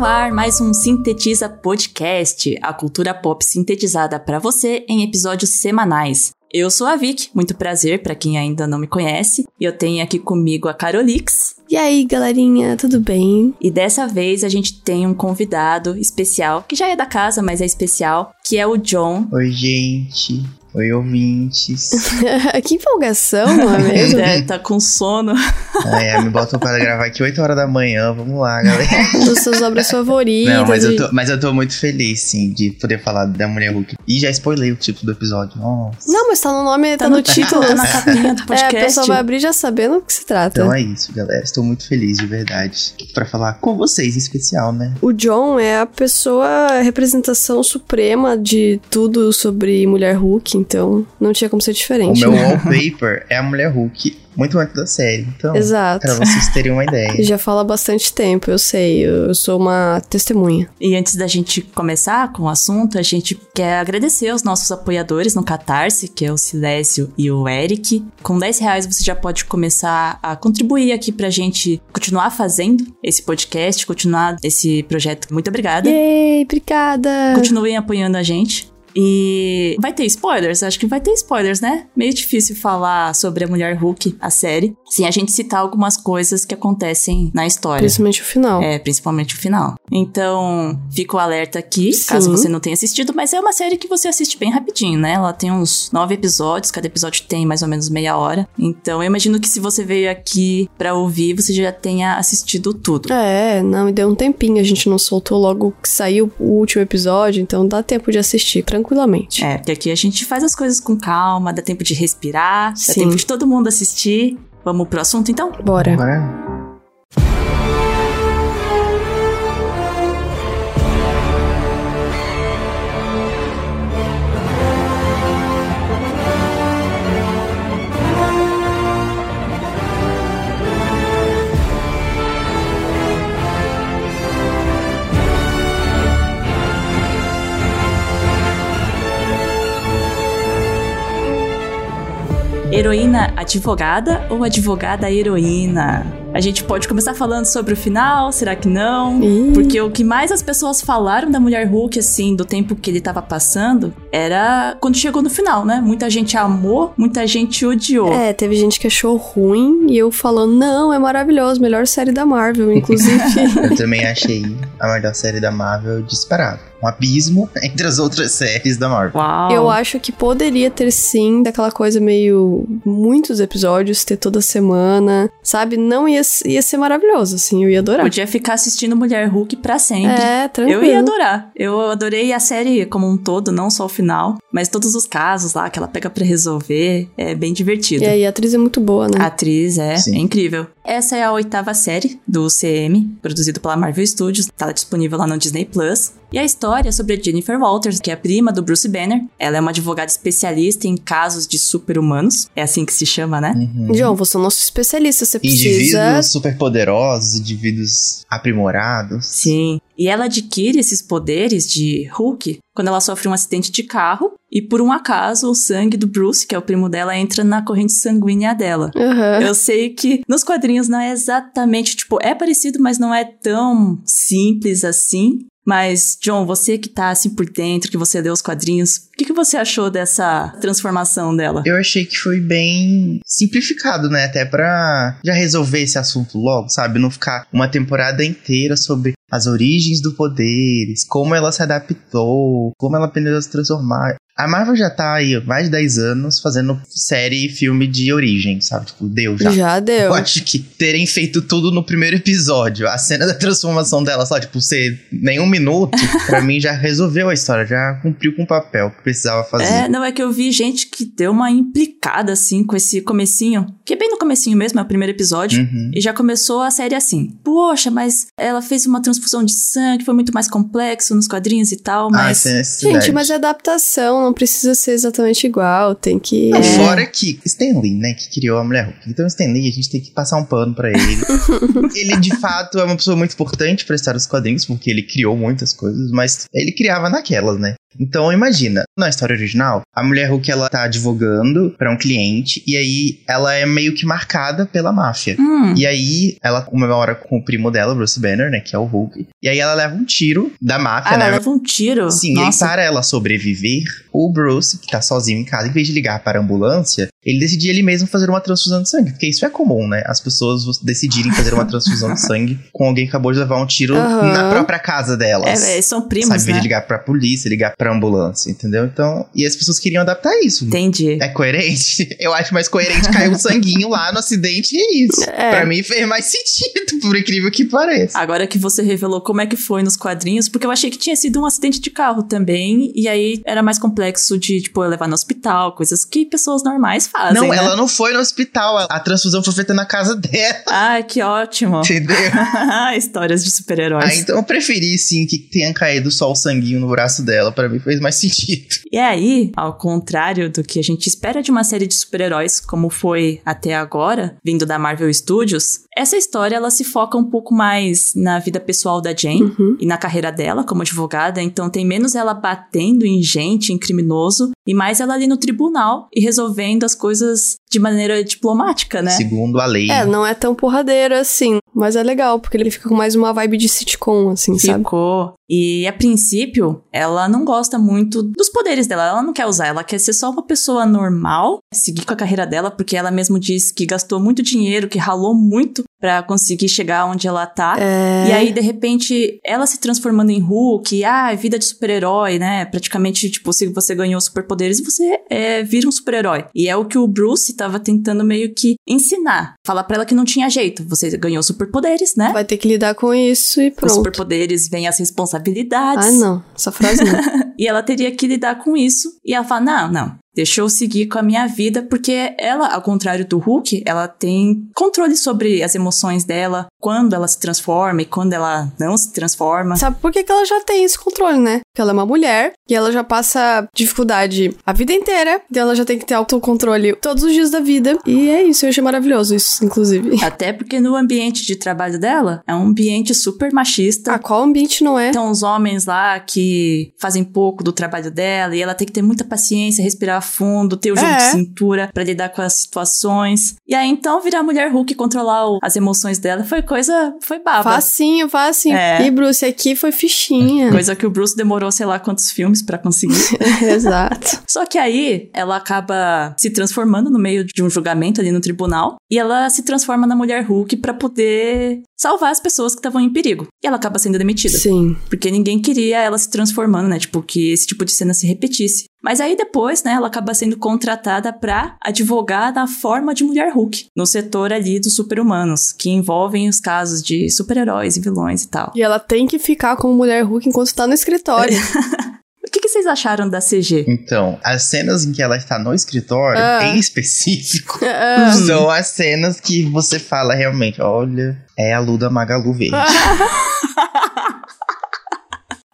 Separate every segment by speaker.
Speaker 1: no ar mais um Sintetiza Podcast, a cultura pop sintetizada para você em episódios semanais. Eu sou a Vic, muito prazer para quem ainda não me conhece, e eu tenho aqui comigo a Carolix.
Speaker 2: E aí, galerinha, tudo bem?
Speaker 1: E dessa vez a gente tem um convidado especial, que já é da casa, mas é especial, que é o John.
Speaker 3: Oi, gente. Oi, ouvintes.
Speaker 2: que empolgação, não é mesmo?
Speaker 1: é, tá com sono.
Speaker 3: Ah, é, me botam para gravar aqui 8 horas da manhã. Vamos lá, galera.
Speaker 2: Dos seus obras favoritas.
Speaker 3: Não, mas, eu tô, mas eu tô muito feliz, sim, de poder falar da Mulher Hulk. E já spoilei o título do episódio. Nossa.
Speaker 2: Não, mas tá no nome, tá, tá no, no, título.
Speaker 1: Tá na capinha do podcast.
Speaker 2: É, a pessoa vai abrir já sabendo o que se trata.
Speaker 3: Então é isso, galera. Estou muito feliz, de verdade. para falar com vocês em especial, né?
Speaker 2: O John é a pessoa, a representação suprema de tudo sobre Mulher Hulk então não tinha como ser diferente.
Speaker 3: O meu wallpaper é a Mulher Hulk muito antes da série. Então,
Speaker 2: Exato.
Speaker 3: pra vocês terem uma ideia.
Speaker 2: Já fala há bastante tempo, eu sei. Eu sou uma testemunha.
Speaker 1: E antes da gente começar com o assunto, a gente quer agradecer aos nossos apoiadores no Catarse, que é o Silésio e o Eric. Com 10 reais você já pode começar a contribuir aqui pra gente continuar fazendo esse podcast, continuar esse projeto. Muito obrigada.
Speaker 2: Yay, obrigada!
Speaker 1: Continuem apoiando a gente. E vai ter spoilers? Acho que vai ter spoilers, né? Meio difícil falar sobre a Mulher Hulk, a série, sem a gente citar algumas coisas que acontecem na história.
Speaker 2: Principalmente o final.
Speaker 1: É, principalmente o final. Então, fica o alerta aqui, Sim. caso você não tenha assistido, mas é uma série que você assiste bem rapidinho, né? Ela tem uns nove episódios, cada episódio tem mais ou menos meia hora. Então, eu imagino que se você veio aqui para ouvir, você já tenha assistido tudo.
Speaker 2: É, não, e deu um tempinho, a gente não soltou logo que saiu o último episódio, então dá tempo de assistir tranquilamente.
Speaker 1: É, porque aqui a gente faz as coisas com calma, dá tempo de respirar, Sim. dá tempo de todo mundo assistir. Vamos pro assunto então?
Speaker 2: Bora.
Speaker 3: Bora.
Speaker 1: Heroína advogada ou advogada heroína? A gente pode começar falando sobre o final, será que não?
Speaker 2: Ih.
Speaker 1: Porque o que mais as pessoas falaram da Mulher Hulk, assim, do tempo que ele tava passando, era quando chegou no final, né? Muita gente amou, muita gente odiou.
Speaker 2: É, teve gente que achou ruim e eu falando, não, é maravilhoso, melhor série da Marvel, inclusive.
Speaker 3: eu também achei a melhor série da Marvel disparado um abismo entre as outras séries da Marvel.
Speaker 1: Uau.
Speaker 2: Eu acho que poderia ter sim daquela coisa meio muitos episódios, ter toda semana, sabe? Não ia, ia ser maravilhoso, assim, eu ia adorar.
Speaker 1: Podia ficar assistindo Mulher Hulk pra sempre.
Speaker 2: É, tranquilo.
Speaker 1: Eu ia adorar. Eu adorei a série como um todo, não só o final, mas todos os casos lá que ela pega para resolver, é bem divertido.
Speaker 2: E aí, a atriz é muito boa, né?
Speaker 1: A atriz é, é incrível. Essa é a oitava série do CM, produzido pela Marvel Studios, tá disponível lá no Disney Plus. E a história é sobre a Jennifer Walters, que é a prima do Bruce Banner. Ela é uma advogada especialista em casos de super-humanos. É assim que se chama, né?
Speaker 2: Uhum. João, você é o nosso especialista. Você
Speaker 3: precisa...
Speaker 2: Indivíduos
Speaker 3: superpoderosos, indivíduos aprimorados.
Speaker 1: Sim. E ela adquire esses poderes de Hulk quando ela sofre um acidente de carro e por um acaso o sangue do Bruce, que é o primo dela, entra na corrente sanguínea dela.
Speaker 2: Uhum.
Speaker 1: Eu sei que nos quadrinhos não é exatamente, tipo, é parecido, mas não é tão simples assim. Mas, John, você que tá assim por dentro, que você leu os quadrinhos, o que, que você achou dessa transformação dela?
Speaker 3: Eu achei que foi bem simplificado, né? Até pra já resolver esse assunto logo, sabe? Não ficar uma temporada inteira sobre as origens do poderes, como ela se adaptou, como ela aprendeu a se transformar. A Marvel já tá aí mais de 10 anos fazendo série e filme de origem, sabe? Tipo, deu já.
Speaker 2: Já deu.
Speaker 3: Eu acho que terem feito tudo no primeiro episódio, a cena da transformação dela, só, tipo, ser nenhum minuto, pra mim já resolveu a história, já cumpriu com o papel que precisava fazer.
Speaker 1: É, não, é que eu vi gente que deu uma implicada, assim, com esse comecinho, que é bem no comecinho mesmo, é o primeiro episódio,
Speaker 3: Uhum.
Speaker 1: e já começou a série assim. Poxa, mas ela fez uma transfusão de sangue, foi muito mais complexo nos quadrinhos e tal,
Speaker 3: Ah,
Speaker 1: mas...
Speaker 3: sem necessidade.
Speaker 2: Gente, mas é adaptação, não precisa ser exatamente igual, tem que...
Speaker 3: Não,
Speaker 1: É.
Speaker 3: Fora que Stan Lee, né, que criou a Mulher Hulk. Então, Stan Lee, a gente tem que passar um pano pra ele. ele, de fato, é uma pessoa muito importante pra história dos quadrinhos, porque ele criou muitas coisas, mas ele criava naquelas, né? Então imagina, na história original, a mulher Hulk ela tá advogando para um cliente e aí ela é meio que marcada pela máfia.
Speaker 1: Hum.
Speaker 3: E aí ela comemora com o primo dela, Bruce Banner, né, que é o Hulk. E aí ela leva um tiro da máfia,
Speaker 1: Ah,
Speaker 3: né?
Speaker 1: ela leva um tiro.
Speaker 3: Sim, e aí
Speaker 1: Nossa.
Speaker 3: para ela sobreviver, o Bruce, que tá sozinho em casa, em vez de ligar para a ambulância, ele decidia ele mesmo fazer uma transfusão de sangue. Porque isso é comum, né? As pessoas decidirem fazer uma transfusão de sangue com alguém que acabou de levar um tiro
Speaker 2: Aham.
Speaker 3: na própria casa delas.
Speaker 1: É, é, são primos,
Speaker 3: Sabe,
Speaker 1: né?
Speaker 3: ligar pra polícia, ligar pra ambulância, entendeu? Então, e as pessoas queriam adaptar isso.
Speaker 1: Entendi.
Speaker 3: É coerente? Eu acho mais coerente cair um sanguinho lá no acidente e é isso.
Speaker 2: É.
Speaker 3: Pra mim fez mais sentido, por incrível que pareça.
Speaker 1: Agora que você revelou como é que foi nos quadrinhos, porque eu achei que tinha sido um acidente de carro também, e aí era mais complexo de, tipo, levar no hospital, coisas que pessoas normais fazem.
Speaker 3: não,
Speaker 1: né?
Speaker 3: ela não foi no hospital, a transfusão foi feita na casa dela,
Speaker 1: Ai, que ótimo.
Speaker 3: entendeu?
Speaker 1: Histórias de super-heróis.
Speaker 3: Ah, então eu preferi sim que tenha caído só o sanguinho no braço dela, pra mim fez mais sentido.
Speaker 1: E aí, ao contrário do que a gente espera de uma série de super-heróis, como foi até agora, vindo da Marvel Studios, essa história ela se foca um pouco mais na vida pessoal da Jane
Speaker 2: Uhum.
Speaker 1: e na carreira dela como advogada, então tem menos ela batendo em gente, em criminoso, e mais ela ali no tribunal e resolvendo as coisas de maneira diplomática, né?
Speaker 3: Segundo a lei.
Speaker 2: É, não é tão porradeira assim, mas é legal, porque ele fica com mais uma vibe de sitcom, assim, sabe?
Speaker 1: Ficou. E a princípio, ela não gosta muito dos poderes dela. Ela não quer usar, ela quer ser só uma pessoa normal, seguir com a carreira dela, porque ela mesmo diz que gastou muito dinheiro, que ralou muito pra conseguir chegar onde ela tá.
Speaker 2: É...
Speaker 1: E aí, de repente, ela se transformando em Hulk, ah, vida de super-herói, né? Praticamente, tipo, se você ganhou superpoderes, você é, vira um super-herói. E é o que o Bruce tava tentando meio que ensinar. Falar pra ela que não tinha jeito. Você ganhou superpoderes, né?
Speaker 2: Vai ter que lidar com isso e
Speaker 1: Com
Speaker 2: pronto.
Speaker 1: superpoderes vem as responsabilidades.
Speaker 2: Ah, não. Essa frase não.
Speaker 1: E ela teria que lidar com isso. E ela fala: não, não. Deixa eu seguir com a minha vida, porque ela, ao contrário do Hulk, ela tem controle sobre as emoções dela, quando ela se transforma e quando ela não se transforma.
Speaker 2: Sabe por que, que ela já tem esse controle, né? Porque ela é uma mulher e ela já passa dificuldade a vida inteira. E ela já tem que ter autocontrole todos os dias da vida. E é isso, eu achei maravilhoso isso, inclusive.
Speaker 1: Até porque no ambiente de trabalho dela é um ambiente super machista.
Speaker 2: Ah, qual ambiente não é?
Speaker 1: Tem uns homens lá que fazem pouco do trabalho dela e ela tem que ter muita paciência, respirar fundo, ter o jogo
Speaker 2: É.
Speaker 1: de cintura pra lidar com as situações. E aí então virar mulher Hulk e controlar o- as emoções dela foi coisa, foi baba.
Speaker 2: Facinho, facinho.
Speaker 1: É.
Speaker 2: E Bruce, aqui foi fichinha.
Speaker 1: Coisa que o Bruce demorou sei lá quantos filmes pra conseguir.
Speaker 2: Exato.
Speaker 1: Só que aí ela acaba se transformando no meio de um julgamento ali no tribunal e ela se transforma na mulher Hulk pra poder salvar as pessoas que estavam em perigo. E ela acaba sendo demitida.
Speaker 2: Sim.
Speaker 1: Porque ninguém queria ela se transformando, né? Tipo, que esse tipo de cena se repetisse. Mas aí depois, né, ela acaba sendo contratada pra advogar na forma de mulher Hulk, no setor ali dos super-humanos, que envolvem os casos de super-heróis e vilões e tal.
Speaker 2: E ela tem que ficar como mulher Hulk enquanto tá no escritório.
Speaker 1: O que, que vocês acharam da CG?
Speaker 3: Então, as cenas em que ela está no escritório,
Speaker 2: Ah.
Speaker 3: em específico,
Speaker 2: Ah.
Speaker 3: são as cenas que você fala realmente, olha, é a Luda Magalu verde.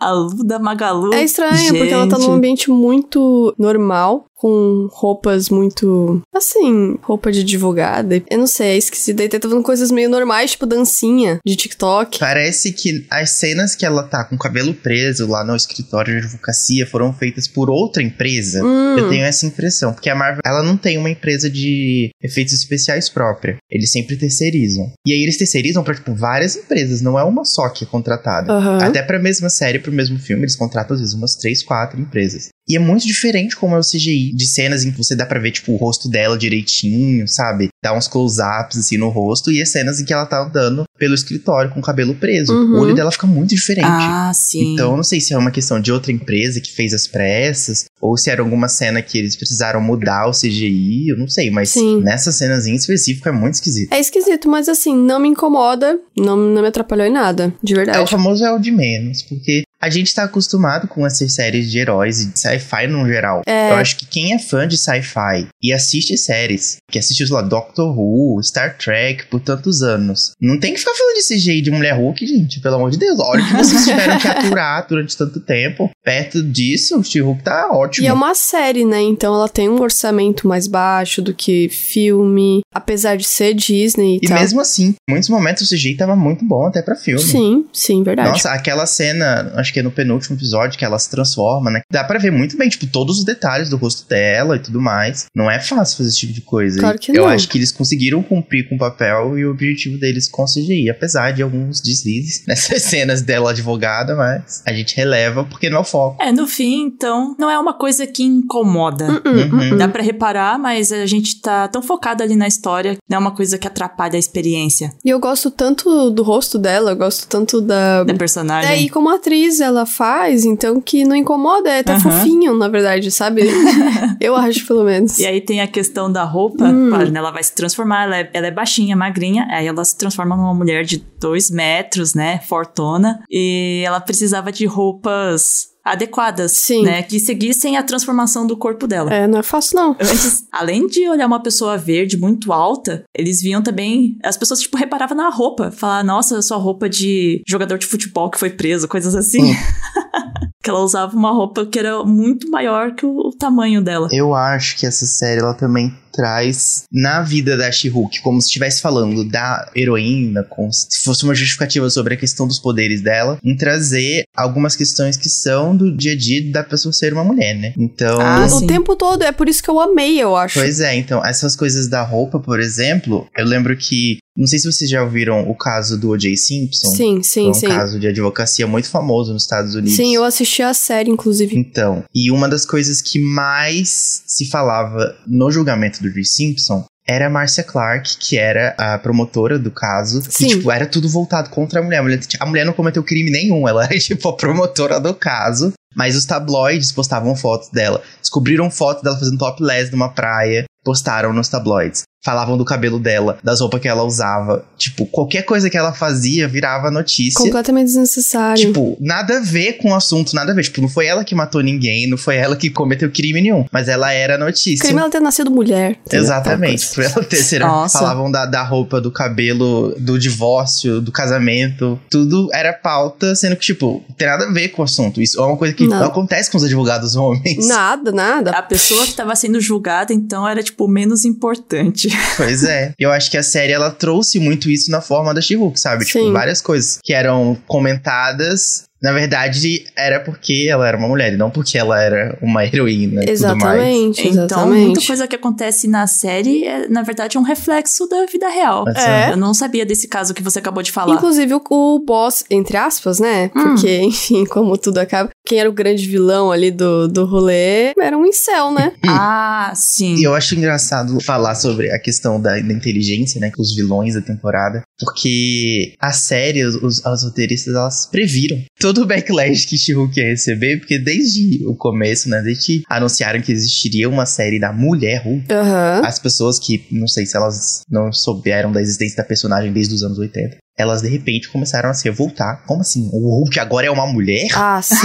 Speaker 1: A Luda Magalu.
Speaker 2: É estranho, porque ela tá
Speaker 1: gente.
Speaker 2: num ambiente muito normal, com roupas muito. Assim, roupa de advogada. Eu não sei, é esquisito. Daí tá vendo coisas meio normais, tipo dancinha de TikTok.
Speaker 3: Parece que as cenas que ela tá com o cabelo preso lá no escritório de advocacia foram feitas por outra empresa.
Speaker 2: Hum.
Speaker 3: Eu tenho essa impressão, porque a Marvel, ela não tem uma empresa de efeitos especiais própria. Eles sempre terceirizam. E aí eles terceirizam pra, tipo, várias empresas, não é uma só que é contratada.
Speaker 2: Aham.
Speaker 3: Até pra mesma série, pro mesmo filme, eles contratam às vezes umas três, quatro empresas. E é muito diferente como é o CGI, de cenas em que você dá pra ver, tipo, o rosto dela direitinho, sabe? Dá uns close-ups, assim, no rosto, e as cenas em que ela tá andando pelo escritório com o cabelo preso.
Speaker 2: Uhum.
Speaker 3: O olho dela fica muito diferente.
Speaker 1: Ah, sim.
Speaker 3: Então, eu não sei se é uma questão de outra empresa que fez as pressas, ou se era alguma cena que eles precisaram mudar o CGI, eu não sei, mas
Speaker 2: Sim.
Speaker 3: nessa cenazinha em específico é muito esquisito.
Speaker 2: É esquisito, mas assim, não me incomoda, não, não me atrapalhou em nada, de
Speaker 3: É o
Speaker 2: verdade.
Speaker 3: famoso é o de menos, porque a gente tá acostumado com essas séries de heróis e de sci-fi no geral.
Speaker 2: É.
Speaker 3: Eu acho que quem é fã de sci-fi e assiste séries, que assistiu, lá, Doctor Who, Star Trek por tantos anos, não tem que ficar falando de CGI de mulher Hulk, gente, pelo amor de Deus. Olha o que vocês tiveram que aturar durante tanto tempo. Perto disso, o She-Hulk tá ótimo.
Speaker 2: E é uma série, né? Então ela tem um orçamento mais baixo do que filme, apesar de ser Disney e,
Speaker 3: E
Speaker 2: tal.
Speaker 3: mesmo assim, em muitos momentos o CGI tava muito bom até pra filme.
Speaker 2: Sim, sim, verdade.
Speaker 3: Nossa, aquela cena, acho que é no penúltimo episódio que ela se transforma, né? Dá pra ver muito bem, tipo, todos os detalhes do rosto dela e tudo mais. Não é fácil fazer esse tipo de coisa.
Speaker 2: Claro que
Speaker 3: Eu
Speaker 2: não.
Speaker 3: acho que eles conseguiram cumprir com o papel e o objetivo deles com CGI, apesar de alguns deslizes nessas cenas dela advogada, mas a gente releva porque não é o foco.
Speaker 1: É, no fim, então, não é uma coisa que incomoda.
Speaker 2: Hum,
Speaker 3: Uhum.
Speaker 2: hum.
Speaker 1: Dá pra reparar, mas a gente tá tão focado ali na história, que não é uma coisa que atrapalha a experiência
Speaker 2: E eu gosto tanto do rosto dela, eu gosto tanto da.
Speaker 1: da personagem.
Speaker 2: É, e como atriz ela faz, então que não incomoda, é até
Speaker 1: Aham.
Speaker 2: fofinho, na verdade, sabe? eu acho, pelo menos.
Speaker 1: E aí tem a questão da roupa,
Speaker 2: Hum.
Speaker 1: claro, né? Ela vai se transformar, ela é, ela é baixinha, magrinha, aí ela se transforma numa mulher de dois metros, né? Fortona. E ela precisava de roupas adequadas,
Speaker 2: Sim.
Speaker 1: né? Que seguissem a transformação do corpo dela.
Speaker 2: É, não é fácil, não.
Speaker 1: Antes, além de olhar uma pessoa verde muito alta, eles viam também. As pessoas, tipo, reparavam na roupa. Falar, nossa, sua roupa de jogador de futebol que foi preso, coisas assim. que ela usava uma roupa que era muito maior que o, o tamanho dela.
Speaker 3: Eu acho que essa série ela também traz na vida da She-Hulk, como se estivesse falando da heroína, como se fosse uma justificativa sobre a questão dos poderes dela, em trazer algumas questões que são do dia a dia da pessoa ser uma mulher, né? Então,
Speaker 1: Ah,
Speaker 2: o
Speaker 1: sim.
Speaker 2: tempo todo, é por isso que eu amei, eu acho.
Speaker 3: Pois é, então, essas coisas da roupa, por exemplo, eu lembro que. Não sei se vocês já ouviram o caso do O.J. Simpson.
Speaker 2: Sim,
Speaker 3: Foi
Speaker 2: sim,
Speaker 3: um
Speaker 2: sim.
Speaker 3: caso de advocacia muito famoso nos Estados Unidos.
Speaker 2: Sim, eu assisti a série, inclusive.
Speaker 3: Então, e uma das coisas que mais se falava no julgamento do O.J. Simpson era a Marcia Clark, que era a promotora do caso.
Speaker 2: Sim.
Speaker 3: E, tipo, era tudo voltado contra a mulher. A mulher. A mulher não cometeu crime nenhum, ela era, tipo, a promotora do caso. Mas os tabloides postavam fotos dela. Descobriram fotos dela fazendo topless numa praia. Postaram nos tabloides. Falavam do cabelo dela, das roupas que ela usava. Tipo, qualquer coisa que ela fazia virava notícia.
Speaker 2: Completamente desnecessário.
Speaker 3: Tipo, nada a ver com o assunto, nada a ver. Tipo, não foi ela que matou ninguém, não foi ela que cometeu crime nenhum. Mas ela era notícia.
Speaker 2: crime ela ter nascido mulher.
Speaker 3: Exatamente. Por ela ter sido.
Speaker 1: Nossa.
Speaker 3: Falavam da, da roupa, do cabelo, do divórcio, do casamento. Tudo era pauta, sendo que, tipo, não tem nada a ver com o assunto. Isso é uma coisa que
Speaker 2: Não.
Speaker 3: não acontece com os advogados homens.
Speaker 2: Nada, nada.
Speaker 1: A pessoa que tava sendo julgada, então, era, tipo, menos importante.
Speaker 3: Pois é. Eu acho que a série ela trouxe muito isso na forma da She-Hulk, sabe? Tipo,
Speaker 2: Sim.
Speaker 3: várias coisas que eram comentadas. Na verdade, era porque ela era uma mulher e não porque ela era uma heroína e tudo mais.
Speaker 2: Exatamente,
Speaker 1: Então, muita
Speaker 2: exatamente.
Speaker 1: coisa que acontece na série é, na verdade, um reflexo da vida real.
Speaker 2: É.
Speaker 1: Eu não sabia desse caso que você acabou de falar.
Speaker 2: Inclusive o, o boss, entre aspas, né?
Speaker 1: Hum.
Speaker 2: Porque, enfim, como tudo acaba. Quem era o grande vilão ali do, do rolê era um incel, né?
Speaker 1: Ah, sim.
Speaker 3: E eu acho engraçado falar sobre a questão da, da inteligência, né? Com os vilões da temporada. Porque a série, os, os, as roteiristas, elas previram todo o backlash que She-Hulk ia receber. Porque desde o começo, né? Desde que anunciaram que existiria uma série da Mulher Hulk.
Speaker 2: Aham.
Speaker 3: As pessoas que, não sei se elas não souberam da existência da personagem desde os anos 80. Elas de repente começaram a se revoltar. Como assim? O Hulk agora é uma mulher?
Speaker 2: Ah, sim.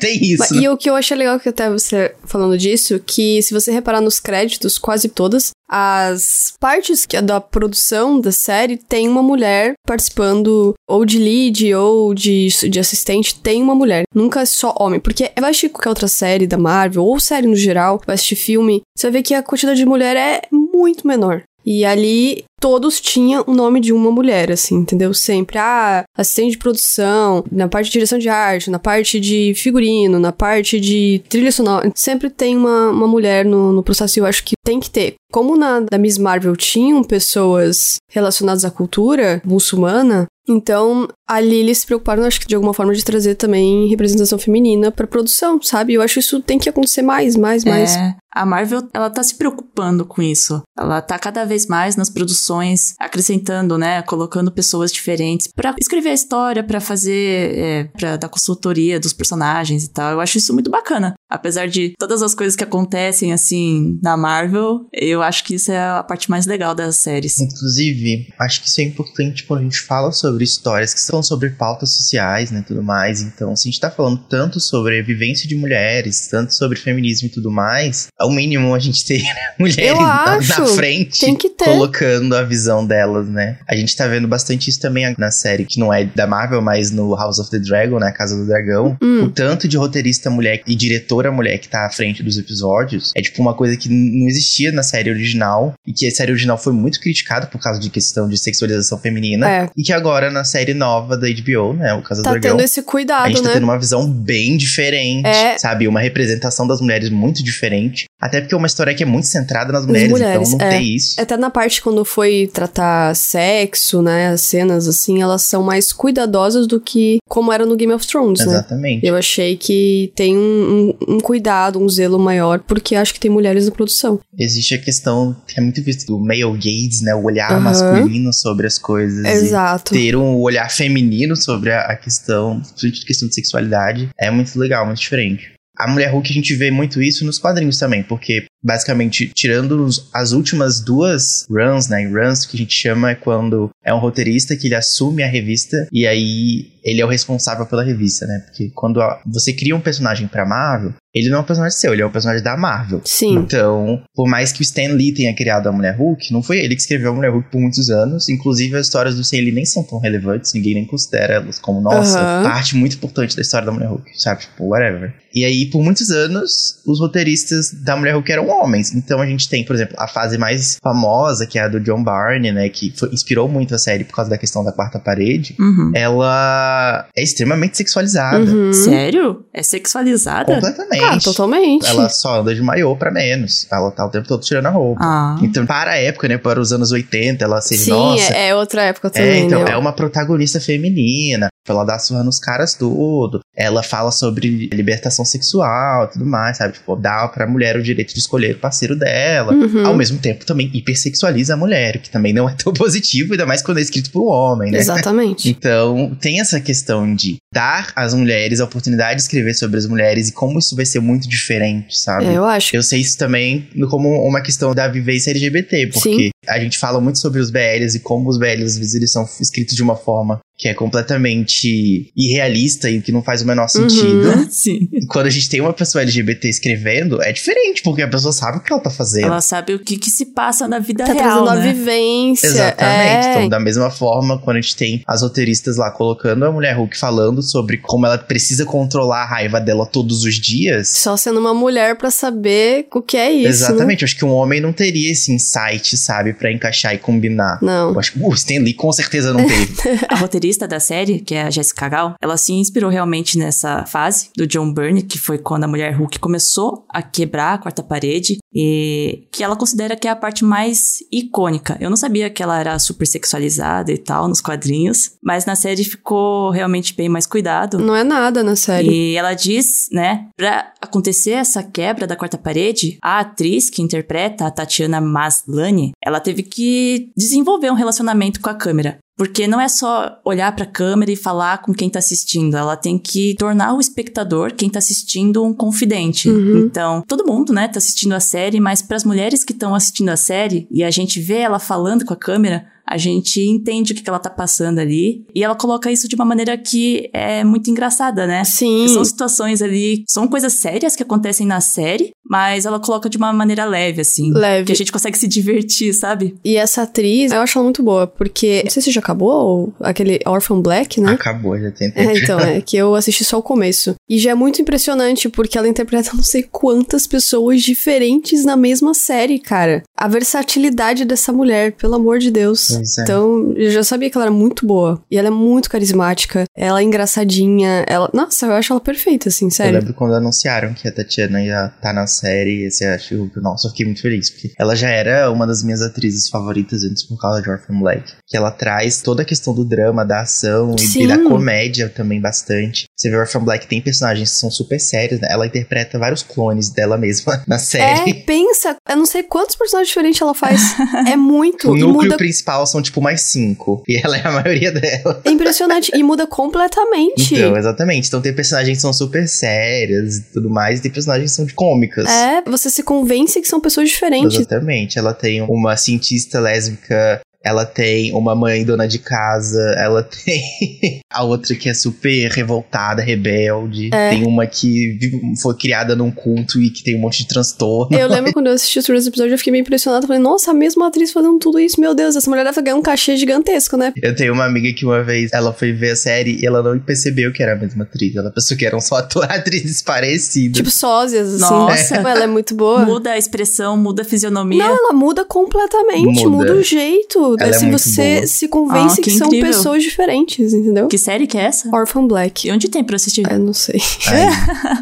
Speaker 3: Tem isso.
Speaker 2: E o que eu achei legal que até você falando disso, que se você reparar nos créditos, quase todas, as partes que- da produção da série tem uma mulher participando, ou de lead, ou de, de assistente, tem uma mulher. Nunca é só homem. Porque vai assistir qualquer outra série da Marvel, ou série no geral, vai assistir filme, você vai ver que a quantidade de mulher é muito menor. E ali todos tinham o nome de uma mulher, assim, entendeu? Sempre, ah, assistente de produção, na parte de direção de arte, na parte de figurino, na parte de trilha sonora, sempre tem uma, uma mulher no, no processo e eu acho que tem que ter. Como na da Miss Marvel tinham pessoas relacionadas à cultura muçulmana, então ali eles se preocuparam, acho que de alguma forma, de trazer também representação feminina pra produção, sabe? Eu acho que isso tem que acontecer mais, mais, mais.
Speaker 1: A Marvel, ela tá se preocupando com isso. Ela tá cada vez mais nas produções, acrescentando, né, colocando pessoas diferentes pra escrever a história, pra fazer, é, pra dar consultoria dos personagens e tal. Eu acho isso muito bacana. Apesar de todas as coisas que acontecem, assim, na Marvel, eu acho que isso é a parte mais legal das séries.
Speaker 3: Inclusive, acho que isso é importante quando a gente fala sobre histórias que são sobre pautas sociais, né, tudo mais. Então, se a gente tá falando tanto sobre a vivência de mulheres, tanto sobre feminismo e tudo mais, o mínimo a gente ter mulheres
Speaker 2: Eu
Speaker 3: na,
Speaker 2: acho,
Speaker 3: na frente,
Speaker 2: tem que ter.
Speaker 3: colocando a visão delas, né? A gente tá vendo bastante isso também na série, que não é da Marvel, mas no House of the Dragon, né? Casa do Dragão.
Speaker 2: Hum.
Speaker 3: O tanto de roteirista mulher e diretora mulher que tá à frente dos episódios é tipo uma coisa que não existia na série original e que a série original foi muito criticada por causa de questão de sexualização feminina.
Speaker 2: É.
Speaker 3: E que agora na série nova da HBO, né? O Casa
Speaker 2: Tá
Speaker 3: do Dragão.
Speaker 2: tendo esse
Speaker 3: A
Speaker 2: cuidado,
Speaker 3: gente tá
Speaker 2: né?
Speaker 3: tendo uma visão bem diferente,
Speaker 2: É.
Speaker 3: sabe? Uma representação das mulheres muito diferente. Até porque é uma história que é muito centrada nas mulheres,
Speaker 2: mulheres,
Speaker 3: então não
Speaker 2: é.
Speaker 3: tem isso.
Speaker 2: Até na parte quando foi tratar sexo, né? As cenas, assim, elas são mais cuidadosas do que como era no Game of Thrones, né?
Speaker 3: Exatamente.
Speaker 2: Eu achei que tem um, um- um cuidado, um zelo maior, porque acho que tem mulheres na produção.
Speaker 3: Existe a questão que é muito visto do male gaze, né? O olhar
Speaker 2: Aham.
Speaker 3: masculino sobre as coisas.
Speaker 2: Exato.
Speaker 3: ter um olhar feminino sobre a, a questão, questão de sexualidade, é muito legal, muito diferente. A mulher Hulk a gente vê muito isso nos quadrinhos também, porque basicamente, tirando as últimas duas runs, né? Runs que a gente chama é quando é um roteirista que ele assume a revista e aí ele é o responsável pela revista, né? Porque quando a- você cria um personagem pra Marvel, ele não é um personagem seu, ele é um personagem da Marvel.
Speaker 2: Sim.
Speaker 3: Então, por mais que o Stan Lee tenha criado a Mulher Hulk, não foi ele que escreveu a Mulher Hulk por muitos anos. Inclusive, as histórias do Stan Lee nem são tão relevantes, ninguém nem considera elas como, nossa, parte muito importante da história da Mulher Hulk, sabe? Tipo, whatever. E aí, por muitos anos, os roteiristas da Mulher Hulk eram homens. Então, a gente tem, por exemplo, a fase mais famosa, que é a do John Barney, né? Que foi- inspirou muito a série por causa da questão da quarta parede.
Speaker 1: Uhum.
Speaker 3: Ela é extremamente sexualizada.
Speaker 2: Uhum.
Speaker 1: Sério? É sexualizada?
Speaker 3: Completamente.
Speaker 2: Ah, totalmente.
Speaker 3: Ela só anda de maiô pra menos. Ela tá o tempo todo tirando a roupa.
Speaker 1: Ah.
Speaker 3: Então, para a época, né? Para os anos 80, ela seja,
Speaker 2: Sim,
Speaker 3: nossa.
Speaker 2: é, é outra época
Speaker 3: É,
Speaker 2: também,
Speaker 3: então,
Speaker 2: né?
Speaker 3: é uma protagonista feminina. Ela dá surra nos caras tudo. Ela fala sobre libertação sexual e tudo mais, sabe? Tipo, dá pra mulher o direito de escolher o parceiro dela.
Speaker 2: Uhum.
Speaker 3: Ao mesmo tempo, também hipersexualiza a mulher, o que também não é tão positivo, ainda mais quando é escrito por um homem, né?
Speaker 2: Exatamente.
Speaker 3: Então, tem essa questão de dar às mulheres a oportunidade de escrever sobre as mulheres e como isso vai ser muito diferente, sabe?
Speaker 2: É, eu acho.
Speaker 3: Eu sei isso também como uma questão da vivência LGBT, porque a gente fala muito sobre os BLs e como os BLs, às vezes, eles são escritos de uma forma que é completamente irrealista e que não faz o menor
Speaker 2: Uhum.
Speaker 3: sentido.
Speaker 1: Sim.
Speaker 3: E quando a gente tem uma pessoa LGBT escrevendo, é diferente, porque a pessoa sabe o que ela tá fazendo.
Speaker 1: Ela sabe o que, que se passa na vida
Speaker 2: Tá
Speaker 1: real,
Speaker 2: trazendo a
Speaker 1: né?
Speaker 2: vivência.
Speaker 3: Exatamente.
Speaker 2: É.
Speaker 3: Então, da mesma forma, quando a gente tem as roteiristas lá colocando a mulher Hulk falando sobre como ela precisa controlar a raiva dela todos os dias.
Speaker 2: Só sendo uma mulher pra saber o que é isso. né?
Speaker 3: Exatamente. Eu acho que um homem não teria esse insight, sabe, pra encaixar e combinar.
Speaker 2: Não.
Speaker 3: Eu acho que o Stan Lee com certeza não teve.
Speaker 1: A roteirista da série, que é a Jessica Gal, ela se inspirou realmente nessa fase do John Byrne, que foi quando a mulher Hulk começou a quebrar a quarta parede e que ela considera que é a parte mais icônica. Eu não sabia que ela era super sexualizada e tal nos quadrinhos, mas na série ficou realmente bem mais cuidado.
Speaker 2: Não é nada na série.
Speaker 1: E ela diz, né, pra acontecer essa quebra da quarta parede, a atriz que interpreta a Tatiana Maslany, ela teve que desenvolver um relacionamento com a câmera. Porque não é só olhar pra câmera e falar com quem tá assistindo, ela tem que tornar o espectador, quem tá assistindo, um confidente.
Speaker 2: Uhum.
Speaker 1: Então, todo mundo, né, tá assistindo a série, mas pras mulheres que estão assistindo a série e a gente vê ela falando com a câmera, a gente entende o que, que ela tá passando ali. E ela coloca isso de uma maneira que é muito engraçada, né?
Speaker 2: Sim.
Speaker 1: São situações ali, são coisas sérias que acontecem na série, mas ela coloca de uma maneira leve, assim.
Speaker 2: Leve.
Speaker 1: Que a gente consegue se divertir, sabe?
Speaker 2: E essa atriz, eu acho ela muito boa, porque. Não sei se já acabou, ou aquele Orphan Black, né?
Speaker 3: Acabou, já tem tempo.
Speaker 2: É, então, é que eu assisti só o começo. E já é muito impressionante, porque ela interpreta não sei quantas pessoas diferentes na mesma série, cara. A versatilidade dessa mulher, pelo amor de Deus.
Speaker 3: Pois é.
Speaker 2: Então, eu já sabia que ela era muito boa. E ela é muito carismática. Ela é engraçadinha. Ela. Nossa, eu acho ela perfeita, assim,
Speaker 3: Eu
Speaker 2: sério.
Speaker 3: lembro quando anunciaram que a Tatiana ia estar na série, esse acho que, nossa, eu fiquei muito feliz, porque ela já era uma das minhas atrizes favoritas antes por causa de Orphan Black. Que ela traz toda a questão do drama, da ação e, e da comédia também bastante. Você vê Orphan Black tem personagens que são super sérios, né? Ela interpreta vários clones dela mesma na
Speaker 2: É,
Speaker 3: série.
Speaker 2: pensa, eu não sei quantos personagens diferentes ela faz. É muito.
Speaker 3: O núcleo
Speaker 2: muda.
Speaker 3: principal são tipo mais cinco. E ela é a maioria dela.
Speaker 2: É impressionante. e muda completamente.
Speaker 3: Então, exatamente. Então tem personagens que são super sérias e tudo mais, e tem personagens que são de cômicas.
Speaker 2: É, você se convence que são pessoas diferentes.
Speaker 3: Exatamente. Ela tem uma cientista lésbica ela tem uma mãe dona de casa, ela tem a outra que é super revoltada, rebelde.
Speaker 2: É.
Speaker 3: Tem uma que foi criada num culto e que tem um monte de transtorno.
Speaker 2: Eu lembro quando eu assisti os primeiros episódios, eu fiquei meio impressionada. Falei, nossa, a mesma atriz fazendo tudo isso, meu Deus, essa mulher deve ganhar um cachê gigantesco, né?
Speaker 3: Eu tenho uma amiga que uma vez ela foi ver a série e ela não percebeu que era a mesma atriz. Ela pensou que eram só ator- atrizes parecidas.
Speaker 2: Tipo, sósias, assim.
Speaker 1: Nossa.
Speaker 2: Ela é muito boa.
Speaker 1: Muda a expressão, muda a fisionomia.
Speaker 2: Não, ela muda completamente,
Speaker 3: Muda.
Speaker 2: muda, o jeito.
Speaker 3: Ela é
Speaker 2: assim,
Speaker 3: muito
Speaker 2: você
Speaker 3: boa.
Speaker 2: se convence
Speaker 1: Ah,
Speaker 2: que,
Speaker 1: que
Speaker 2: são pessoas diferentes, entendeu?
Speaker 1: Que série que é essa?
Speaker 2: Orphan Black.
Speaker 1: E onde tem pra assistir?
Speaker 2: Eu não sei.
Speaker 3: Aí,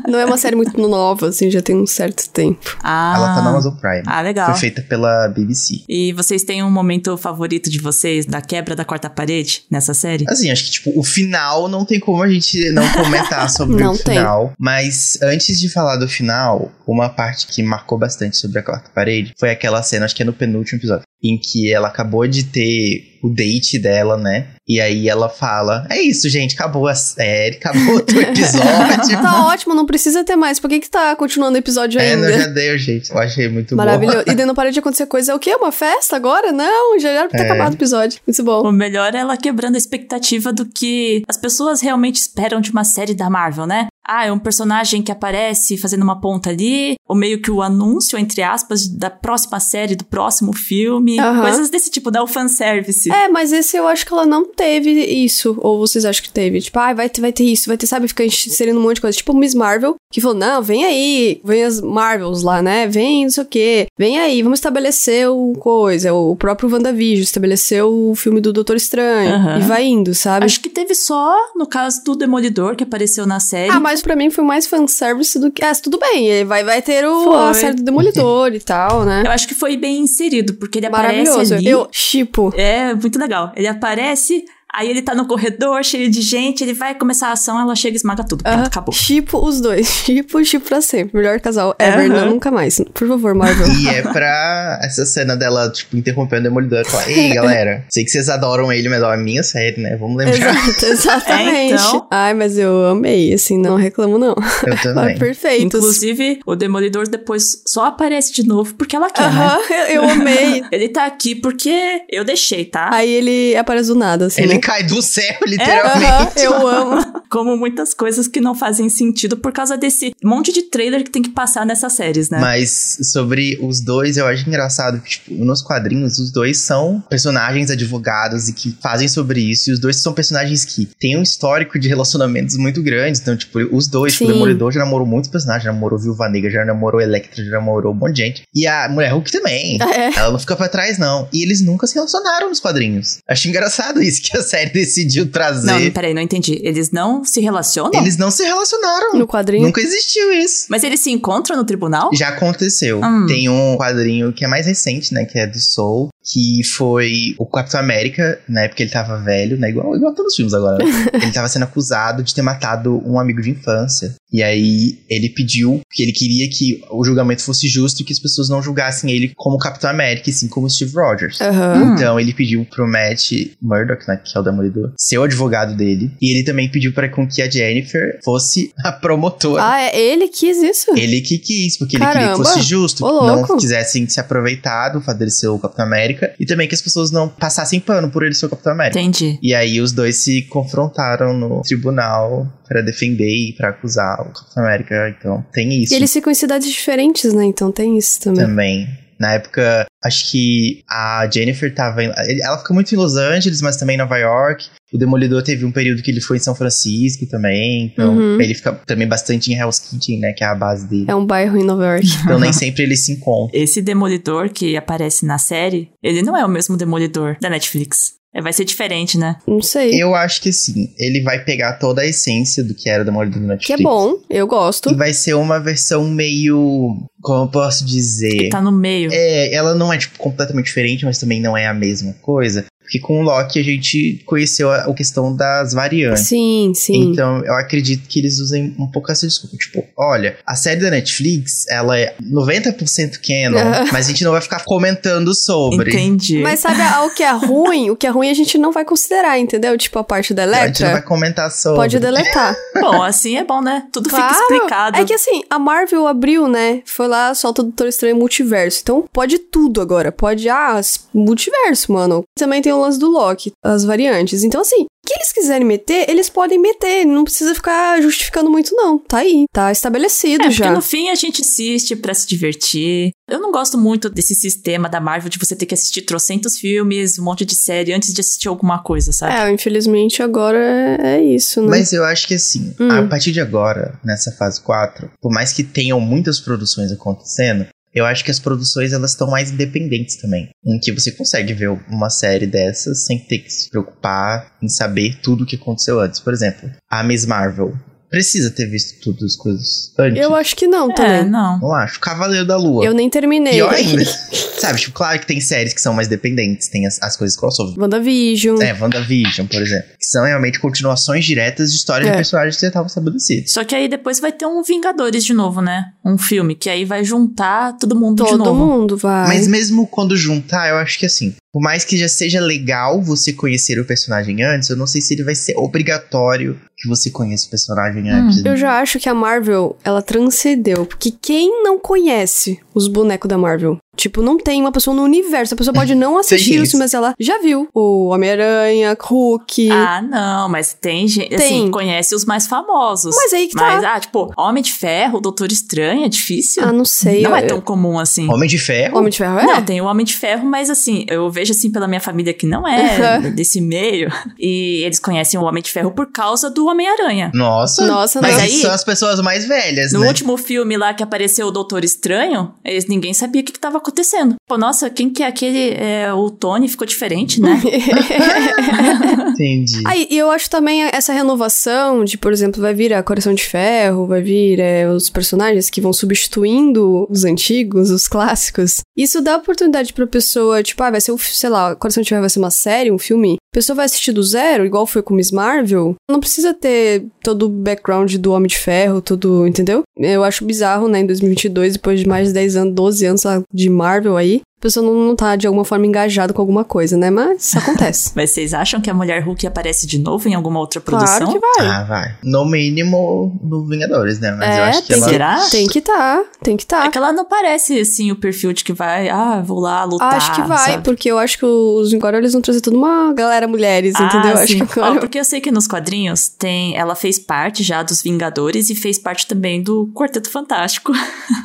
Speaker 2: Não é uma série muito nova, assim, já tem um certo tempo.
Speaker 1: Ah,
Speaker 3: ela tá na Amazon Prime.
Speaker 1: Ah, legal.
Speaker 3: Foi feita pela BBC.
Speaker 1: E vocês têm um momento favorito de vocês da quebra da quarta parede nessa série?
Speaker 3: Assim, acho que, tipo, o final não tem como a gente não comentar sobre
Speaker 2: Não
Speaker 3: o
Speaker 2: tem.
Speaker 3: final. Mas antes de falar do final, uma parte que marcou bastante sobre a quarta parede foi aquela cena, acho que é no penúltimo episódio, em que ela acabou de ter o date dela, né? E aí ela fala: É isso, gente, acabou a série, acabou o episódio.
Speaker 2: Tá ótimo, não precisa ter mais. Por que que tá continuando o episódio
Speaker 3: é,
Speaker 2: ainda?
Speaker 3: não, já deu, gente. Eu achei muito bom.
Speaker 2: Maravilhoso. E daí não para de acontecer coisa. É o quê? Uma festa agora? Não, já era pra ter
Speaker 3: É.
Speaker 2: acabado o episódio. Muito bom.
Speaker 1: O melhor é ela quebrando a expectativa do que as pessoas realmente esperam de uma série da Marvel, né? Ah, é um personagem que aparece fazendo uma ponta ali, ou meio que o anúncio, entre aspas, da próxima série, do próximo filme.
Speaker 2: Aham.
Speaker 1: Coisas desse tipo, né? O fanservice.
Speaker 2: É, mas esse eu acho que ela não teve isso. Ou vocês acham que teve? Tipo, ah, vai ter, vai ter isso, vai ter, sabe? Fica inserindo um monte de coisa. Tipo Miss Marvel, que falou, não, vem aí. Vem as Marvels lá, né? Vem não sei o quê. Vem aí, vamos estabelecer o coisa. O próprio WandaVision estabeleceu o filme do Doutor Estranho.
Speaker 1: Aham.
Speaker 2: E vai indo, sabe?
Speaker 1: Acho que teve só no caso do Demolidor, que apareceu na série.
Speaker 2: Ah, mas pra mim foi mais fanservice do que. Ah, tudo bem, vai, vai ter o, a série do Demolidor e tal, né?
Speaker 1: Eu acho que foi bem inserido, porque ele aparece
Speaker 2: Maravilhoso.
Speaker 1: ali.
Speaker 2: Eu, tipo.
Speaker 1: É, muito legal. Ele aparece, aí ele tá no corredor cheio de gente, ele vai começar a ação, ela chega e esmaga tudo. Pronto,
Speaker 2: Aham.
Speaker 1: acabou.
Speaker 2: Tipo os dois. Tipo, tipo pra sempre. Melhor casal ever,
Speaker 1: Aham.
Speaker 2: não, nunca mais. Por favor, Marvel.
Speaker 3: E é pra essa cena dela, tipo, interrompendo o Demolidor e falar: Ei, galera, sei que vocês adoram ele, mas ó, é minha série, né? Vamos lembrar.
Speaker 2: Exato, exatamente.
Speaker 1: É, então.
Speaker 2: Ai, mas eu amei, assim, não reclamo, não.
Speaker 3: Eu
Speaker 2: Mas
Speaker 3: também.
Speaker 2: perfeitos.
Speaker 1: Inclusive, o Demolidor depois só aparece de novo porque ela quer, né?
Speaker 2: Aham, eu, eu amei.
Speaker 1: Ele tá aqui porque eu deixei, tá?
Speaker 2: Aí ele aparece do nada, assim.
Speaker 3: Ele
Speaker 2: né?
Speaker 3: Cai do céu,
Speaker 2: Aham,
Speaker 3: literalmente.
Speaker 2: eu amo.
Speaker 1: Como muitas coisas que não fazem sentido por causa desse monte de trailer que tem que passar nessas séries, né?
Speaker 3: Mas sobre os dois, eu acho engraçado que, tipo, nos quadrinhos, os dois são personagens advogados e que fazem sobre isso. E os dois são personagens que têm um histórico de relacionamentos muito grandes. Então, tipo, os dois, tipo, o. Demolidor já namorou muitos personagens. Já namorou Viúva Negra, já namorou Electra, já namorou um monte de gente. E a Mulher Hulk também.
Speaker 2: É.
Speaker 3: Ela não fica pra trás, não. E eles nunca se relacionaram nos quadrinhos. Acho engraçado isso, que a série decidiu trazer.
Speaker 1: Não, peraí, não entendi. Eles não se relacionam?
Speaker 3: Eles não se relacionaram.
Speaker 2: No quadrinho.
Speaker 3: Nunca existiu isso.
Speaker 1: Mas eles se encontram no tribunal?
Speaker 3: Já aconteceu.
Speaker 1: Hum.
Speaker 3: Tem um quadrinho que é mais recente, né? Que é do Soul. Que foi o Capitão América, na época ele tava velho, né? Igual, igual todos os filmes agora. né? ele tava sendo acusado de ter matado um amigo de infância. E aí ele pediu que ele queria que o julgamento fosse justo e que as pessoas não julgassem ele como Capitão América, e sim como Steve Rogers.
Speaker 2: Aham.
Speaker 1: Hum.
Speaker 3: Então ele pediu pro Matt Murdock, né, que é o Demolidor, ser o advogado dele. E ele também pediu para com que a Jennifer fosse a promotora.
Speaker 2: Ah, é ele quis isso?
Speaker 3: Ele que quis, porque ele queria
Speaker 2: Caramba.
Speaker 3: que fosse justo,
Speaker 2: Ô,
Speaker 3: que não quisessem se aproveitar do fato dele ser o Capitão América, e também que as pessoas não passassem pano por ele ser o Capitão América.
Speaker 1: Entendi.
Speaker 3: E aí os dois se confrontaram no tribunal pra defender e pra acusar o Capitão América, então tem isso
Speaker 2: E eles ficam em cidades diferentes, né? Então tem isso também.
Speaker 3: também. Na época, acho que a Jennifer tava. Em, ela fica muito em Los Angeles, mas também em Nova York. O Demolidor teve um período que ele foi em São Francisco também. Então,
Speaker 2: Uhum.
Speaker 3: ele fica também bastante em Hell's Kitchen, né? Que é a base dele.
Speaker 2: É um bairro em Nova York.
Speaker 3: Então, nem sempre eles se encontram.
Speaker 1: Esse Demolidor que aparece na série, ele não é o mesmo Demolidor da Netflix. É, Vai ser diferente, né?
Speaker 2: Não sei.
Speaker 3: Eu acho que sim. Ele vai pegar toda a essência do que era o Demolidor do Netflix.
Speaker 2: Que é bom, eu gosto.
Speaker 3: E vai ser uma versão meio. Como eu posso dizer?
Speaker 1: Tá no meio.
Speaker 3: É, ela não é, tipo, completamente diferente, mas também não é a mesma coisa. Porque com o Loki a gente conheceu a, a questão das variantes.
Speaker 2: Sim, sim.
Speaker 3: Então, eu acredito que eles usem um pouco essa desculpa. Tipo, olha, a série da Netflix, ela é 90% canon, mas a gente não vai ficar comentando sobre.
Speaker 1: Entendi.
Speaker 2: Mas sabe o que é ruim? O que é ruim a gente não vai considerar, entendeu? Tipo, a parte da
Speaker 3: A gente não vai
Speaker 2: Electra.
Speaker 3: comentar sobre.
Speaker 2: Pode deletar.
Speaker 1: Bom, assim é bom, né? Tudo
Speaker 2: Claro.
Speaker 1: fica explicado.
Speaker 2: É que assim, a Marvel abriu, né? Foi lá, solta o Doutor Estranho Multiverso. Então pode tudo agora. Pode, ah, multiverso, mano. Também tem o lance do Loki, as variantes. Então, assim, o que eles quiserem meter, eles podem meter. Não precisa ficar justificando muito, não. Tá aí. Tá estabelecido
Speaker 1: É,
Speaker 2: já.
Speaker 1: porque no fim a gente assiste pra se divertir. Eu não gosto muito desse sistema da Marvel de você ter que assistir trocentos filmes, um monte de série antes de assistir alguma coisa, sabe?
Speaker 2: É, infelizmente agora é é isso, né?
Speaker 3: Mas eu acho que assim,
Speaker 2: Hum.
Speaker 3: a partir de agora, nessa fase 4, por mais que tenham muitas produções acontecendo, eu acho que as produções elas estão mais independentes também. Em que você consegue ver uma série dessas sem ter que se preocupar em saber tudo o que aconteceu antes. Por exemplo, a Miss Marvel precisa ter visto todas as coisas antes.
Speaker 2: Eu acho que não
Speaker 1: É,
Speaker 2: também.
Speaker 1: não.
Speaker 3: Não acho. Cavaleiro da Lua.
Speaker 2: Eu nem terminei.
Speaker 3: Pior ainda. Sabe, tipo, claro que tem séries que são mais dependentes, tem as, as coisas crossover.
Speaker 2: WandaVision.
Speaker 3: É, WandaVision, por exemplo. Que são realmente continuações diretas de histórias
Speaker 2: É.
Speaker 3: de personagens que já estavam estabelecidos.
Speaker 1: Só que aí depois vai ter um Vingadores de novo, né? Um filme, que aí vai juntar todo mundo de
Speaker 2: Todo
Speaker 1: novo.
Speaker 2: mundo vai.
Speaker 3: Mas mesmo quando juntar, eu acho que assim, por mais que já seja legal você conhecer o personagem antes, eu não sei se ele vai ser obrigatório que você conheça o personagem antes.
Speaker 2: Eu já acho que a Marvel, ela transcendeu. Porque quem não conhece os bonecos da Marvel? Tipo, não tem uma pessoa no universo. A pessoa pode não assistir os
Speaker 3: isso.
Speaker 2: filmes, mas ela já viu. O Homem-Aranha, Hulk.
Speaker 1: Ah, não, mas tem gente,
Speaker 2: Tem.
Speaker 1: assim, conhece os mais famosos.
Speaker 2: Mas aí que
Speaker 1: Mas,
Speaker 2: tá.
Speaker 1: ah, tipo, Homem de Ferro, Doutor Estranho, é difícil.
Speaker 2: Ah, não sei.
Speaker 1: não
Speaker 2: eu-
Speaker 1: é tão comum assim.
Speaker 3: Homem de Ferro?
Speaker 2: Homem de Ferro é?
Speaker 1: Não, tem o Homem de Ferro, mas assim, eu vejo assim pela minha família que não é desse meio. E eles conhecem o Homem de Ferro por causa do Homem-Aranha.
Speaker 3: Nossa.
Speaker 2: Nossa,
Speaker 3: mas
Speaker 2: mas
Speaker 1: aí-
Speaker 3: são as pessoas mais velhas,
Speaker 1: No
Speaker 3: né?
Speaker 1: último filme lá que apareceu o Doutor Estranho, eles, ninguém sabia o que, que tava acontecendo. Pô, nossa, quem que é aquele. É, o Tony ficou diferente, né?
Speaker 3: Entendi.
Speaker 2: Aí, e eu acho também essa renovação de, por exemplo, vai vir a Coração de Ferro, vai vir é, os personagens que vão substituindo os antigos, os clássicos. Isso dá oportunidade pra pessoa, tipo, ah, vai ser, um, sei lá, Coração de Ferro vai ser uma série, um filme. A pessoa vai assistir do zero, igual foi com Miss Marvel. Não precisa ter todo o background do Homem de Ferro, tudo, entendeu? Eu acho bizarro, né, em 2022, depois de mais de 10 anos, 12 anos de Marvel aí, a pessoa não, não tá de alguma forma engajada com alguma coisa, né? Mas isso acontece.
Speaker 1: Mas vocês acham que a Mulher Hulk aparece de novo em alguma outra produção?
Speaker 2: claro que vai.
Speaker 3: Ah, vai. No mínimo no Vingadores, né? Mas eu
Speaker 2: É,
Speaker 3: acho que
Speaker 2: tem
Speaker 3: ela.
Speaker 2: que-
Speaker 1: Será?
Speaker 2: Tem que tá, tem que tá.
Speaker 1: É que ela não parece, assim, o perfil de que vai, ah, vou lá lutar.
Speaker 2: Acho que vai,
Speaker 1: sabe?
Speaker 2: porque eu acho que os eles vão trazer toda uma galera mulheres, entendeu?
Speaker 1: Ah,
Speaker 2: Acho
Speaker 1: sim.
Speaker 2: que
Speaker 1: Ó,
Speaker 2: agora.
Speaker 1: porque eu sei que nos quadrinhos tem. Ela fez parte já dos Vingadores e fez parte também do Quarteto Fantástico,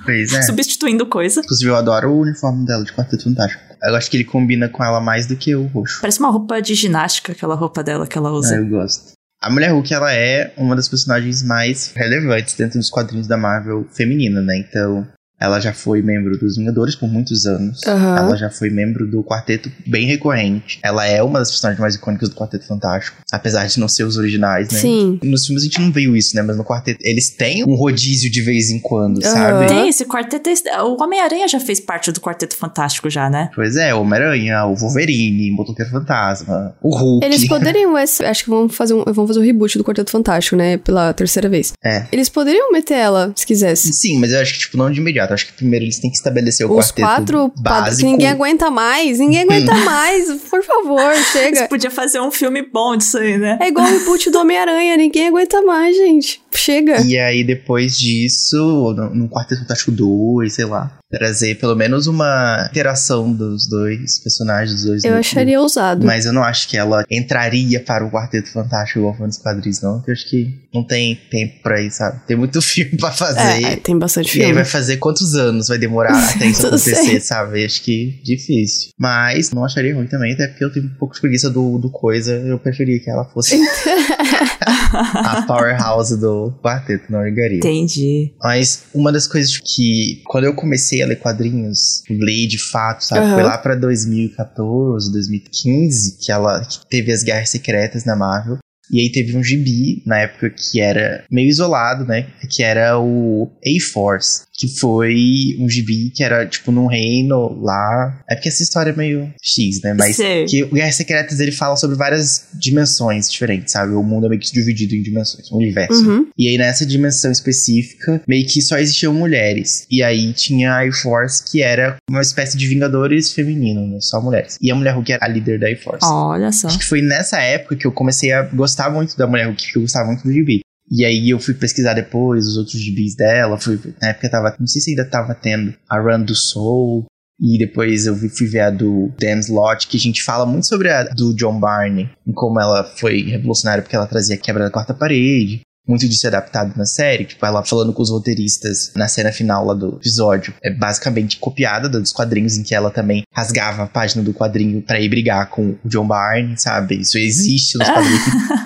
Speaker 3: Pois é.
Speaker 1: substituindo coisa.
Speaker 3: Inclusive, eu adoro o uniforme dela de Quarteto Fantástico. Eu acho que ele combina com ela mais do que o roxo.
Speaker 1: Parece uma roupa de ginástica, aquela roupa dela que ela usa.
Speaker 3: eu gosto. A Mulher Hulk, ela é uma das personagens mais relevantes dentro dos quadrinhos da Marvel feminina, né? Então, ela já foi membro dos Vingadores por muitos anos.
Speaker 2: Aham.
Speaker 3: Ela já foi membro do Quarteto bem recorrente. Ela é uma das personagens mais icônicas do Quarteto Fantástico. Apesar de não ser os originais, né?
Speaker 2: Sim.
Speaker 3: Nos filmes a gente não viu isso, né? Mas no quarteto eles têm um rodízio de vez em quando,
Speaker 2: Aham.
Speaker 3: sabe?
Speaker 1: Tem esse quarteto. O Homem-Aranha já fez parte do Quarteto Fantástico, já, né?
Speaker 3: Pois é, o Homem-Aranha, o Wolverine, o Motoqueiro Fantasma, o Hulk.
Speaker 2: Eles poderiam, acho que vão fazer um, vão fazer o reboot do Quarteto Fantástico, né? Pela terceira vez.
Speaker 3: É.
Speaker 2: Eles poderiam meter ela, se quisesse.
Speaker 3: Sim, mas eu acho que, tipo, não de imediato. Eu acho que primeiro eles têm que estabelecer o
Speaker 2: Os
Speaker 3: quarteto
Speaker 2: quatro
Speaker 3: básico.
Speaker 2: que ninguém aguenta mais, ninguém aguenta mais, por favor,
Speaker 1: Você
Speaker 2: chega.
Speaker 1: podia fazer um filme bom disso aí, né?
Speaker 2: É igual o reboot do Homem-Aranha, ninguém aguenta mais, gente. Chega.
Speaker 3: E aí, depois disso, no, Quarteto Fantástico 2, sei lá, trazer pelo menos uma interação dos dois personagens, dos dois
Speaker 2: Eu acharia ousado.
Speaker 3: Mas eu não acho que ela entraria para o Quarteto Fantástico igual foi nos quadrinhos, não. Porque eu acho que não tem tempo pra isso, sabe? Tem muito filme pra fazer.
Speaker 2: É, tem bastante
Speaker 3: E aí
Speaker 2: filme.
Speaker 3: vai fazer quantos anos vai demorar até isso acontecer,
Speaker 2: sei.
Speaker 3: sabe? Eu Acho que difícil. Mas não acharia ruim também, até porque eu tenho um pouco de preguiça do, do coisa. Eu preferia que ela fosse a powerhouse do quarteto, não ligaria.
Speaker 1: Entendi.
Speaker 3: Mas uma das coisas que, quando eu comecei a ler quadrinhos, li de fato, sabe?
Speaker 2: Aham.
Speaker 3: Foi lá pra 2014, 2015, que ela que teve as Guerras Secretas na Marvel. E aí teve um gibi, na época, que era meio isolado, né? Que era o A-Force. Que foi um gibi que era, tipo, num reino lá. É porque essa história é meio X, né? Mas que o Guerras Secretas, ele fala sobre várias dimensões diferentes, sabe? O mundo é meio que dividido em dimensões, um universo.
Speaker 2: Uhum.
Speaker 3: E aí, nessa dimensão específica, meio que só existiam mulheres. E aí tinha a Air Force, que era uma espécie de Vingadores feminino, né? Só mulheres. E a Mulher Hulk era a líder da Air Force.
Speaker 1: Olha só.
Speaker 3: Acho que foi nessa época que eu comecei a gostar muito da Mulher Hulk, que eu gostava muito do gibi. E aí eu fui pesquisar depois os outros gibis dela. Fui, na época tava. Não sei se ainda tava tendo a Run do Soul. E depois eu fui ver a do Dan Slott, que a gente fala muito sobre a do John Barney, em como ela foi revolucionária porque ela trazia a quebra da quarta parede. Muito disso é adaptado na série, tipo, ela falando com os roteiristas na cena final lá do episódio. É basicamente copiada dos quadrinhos, em que ela também rasgava a página do quadrinho para ir brigar com o John Barney, sabe? Isso existe nos quadrinhos.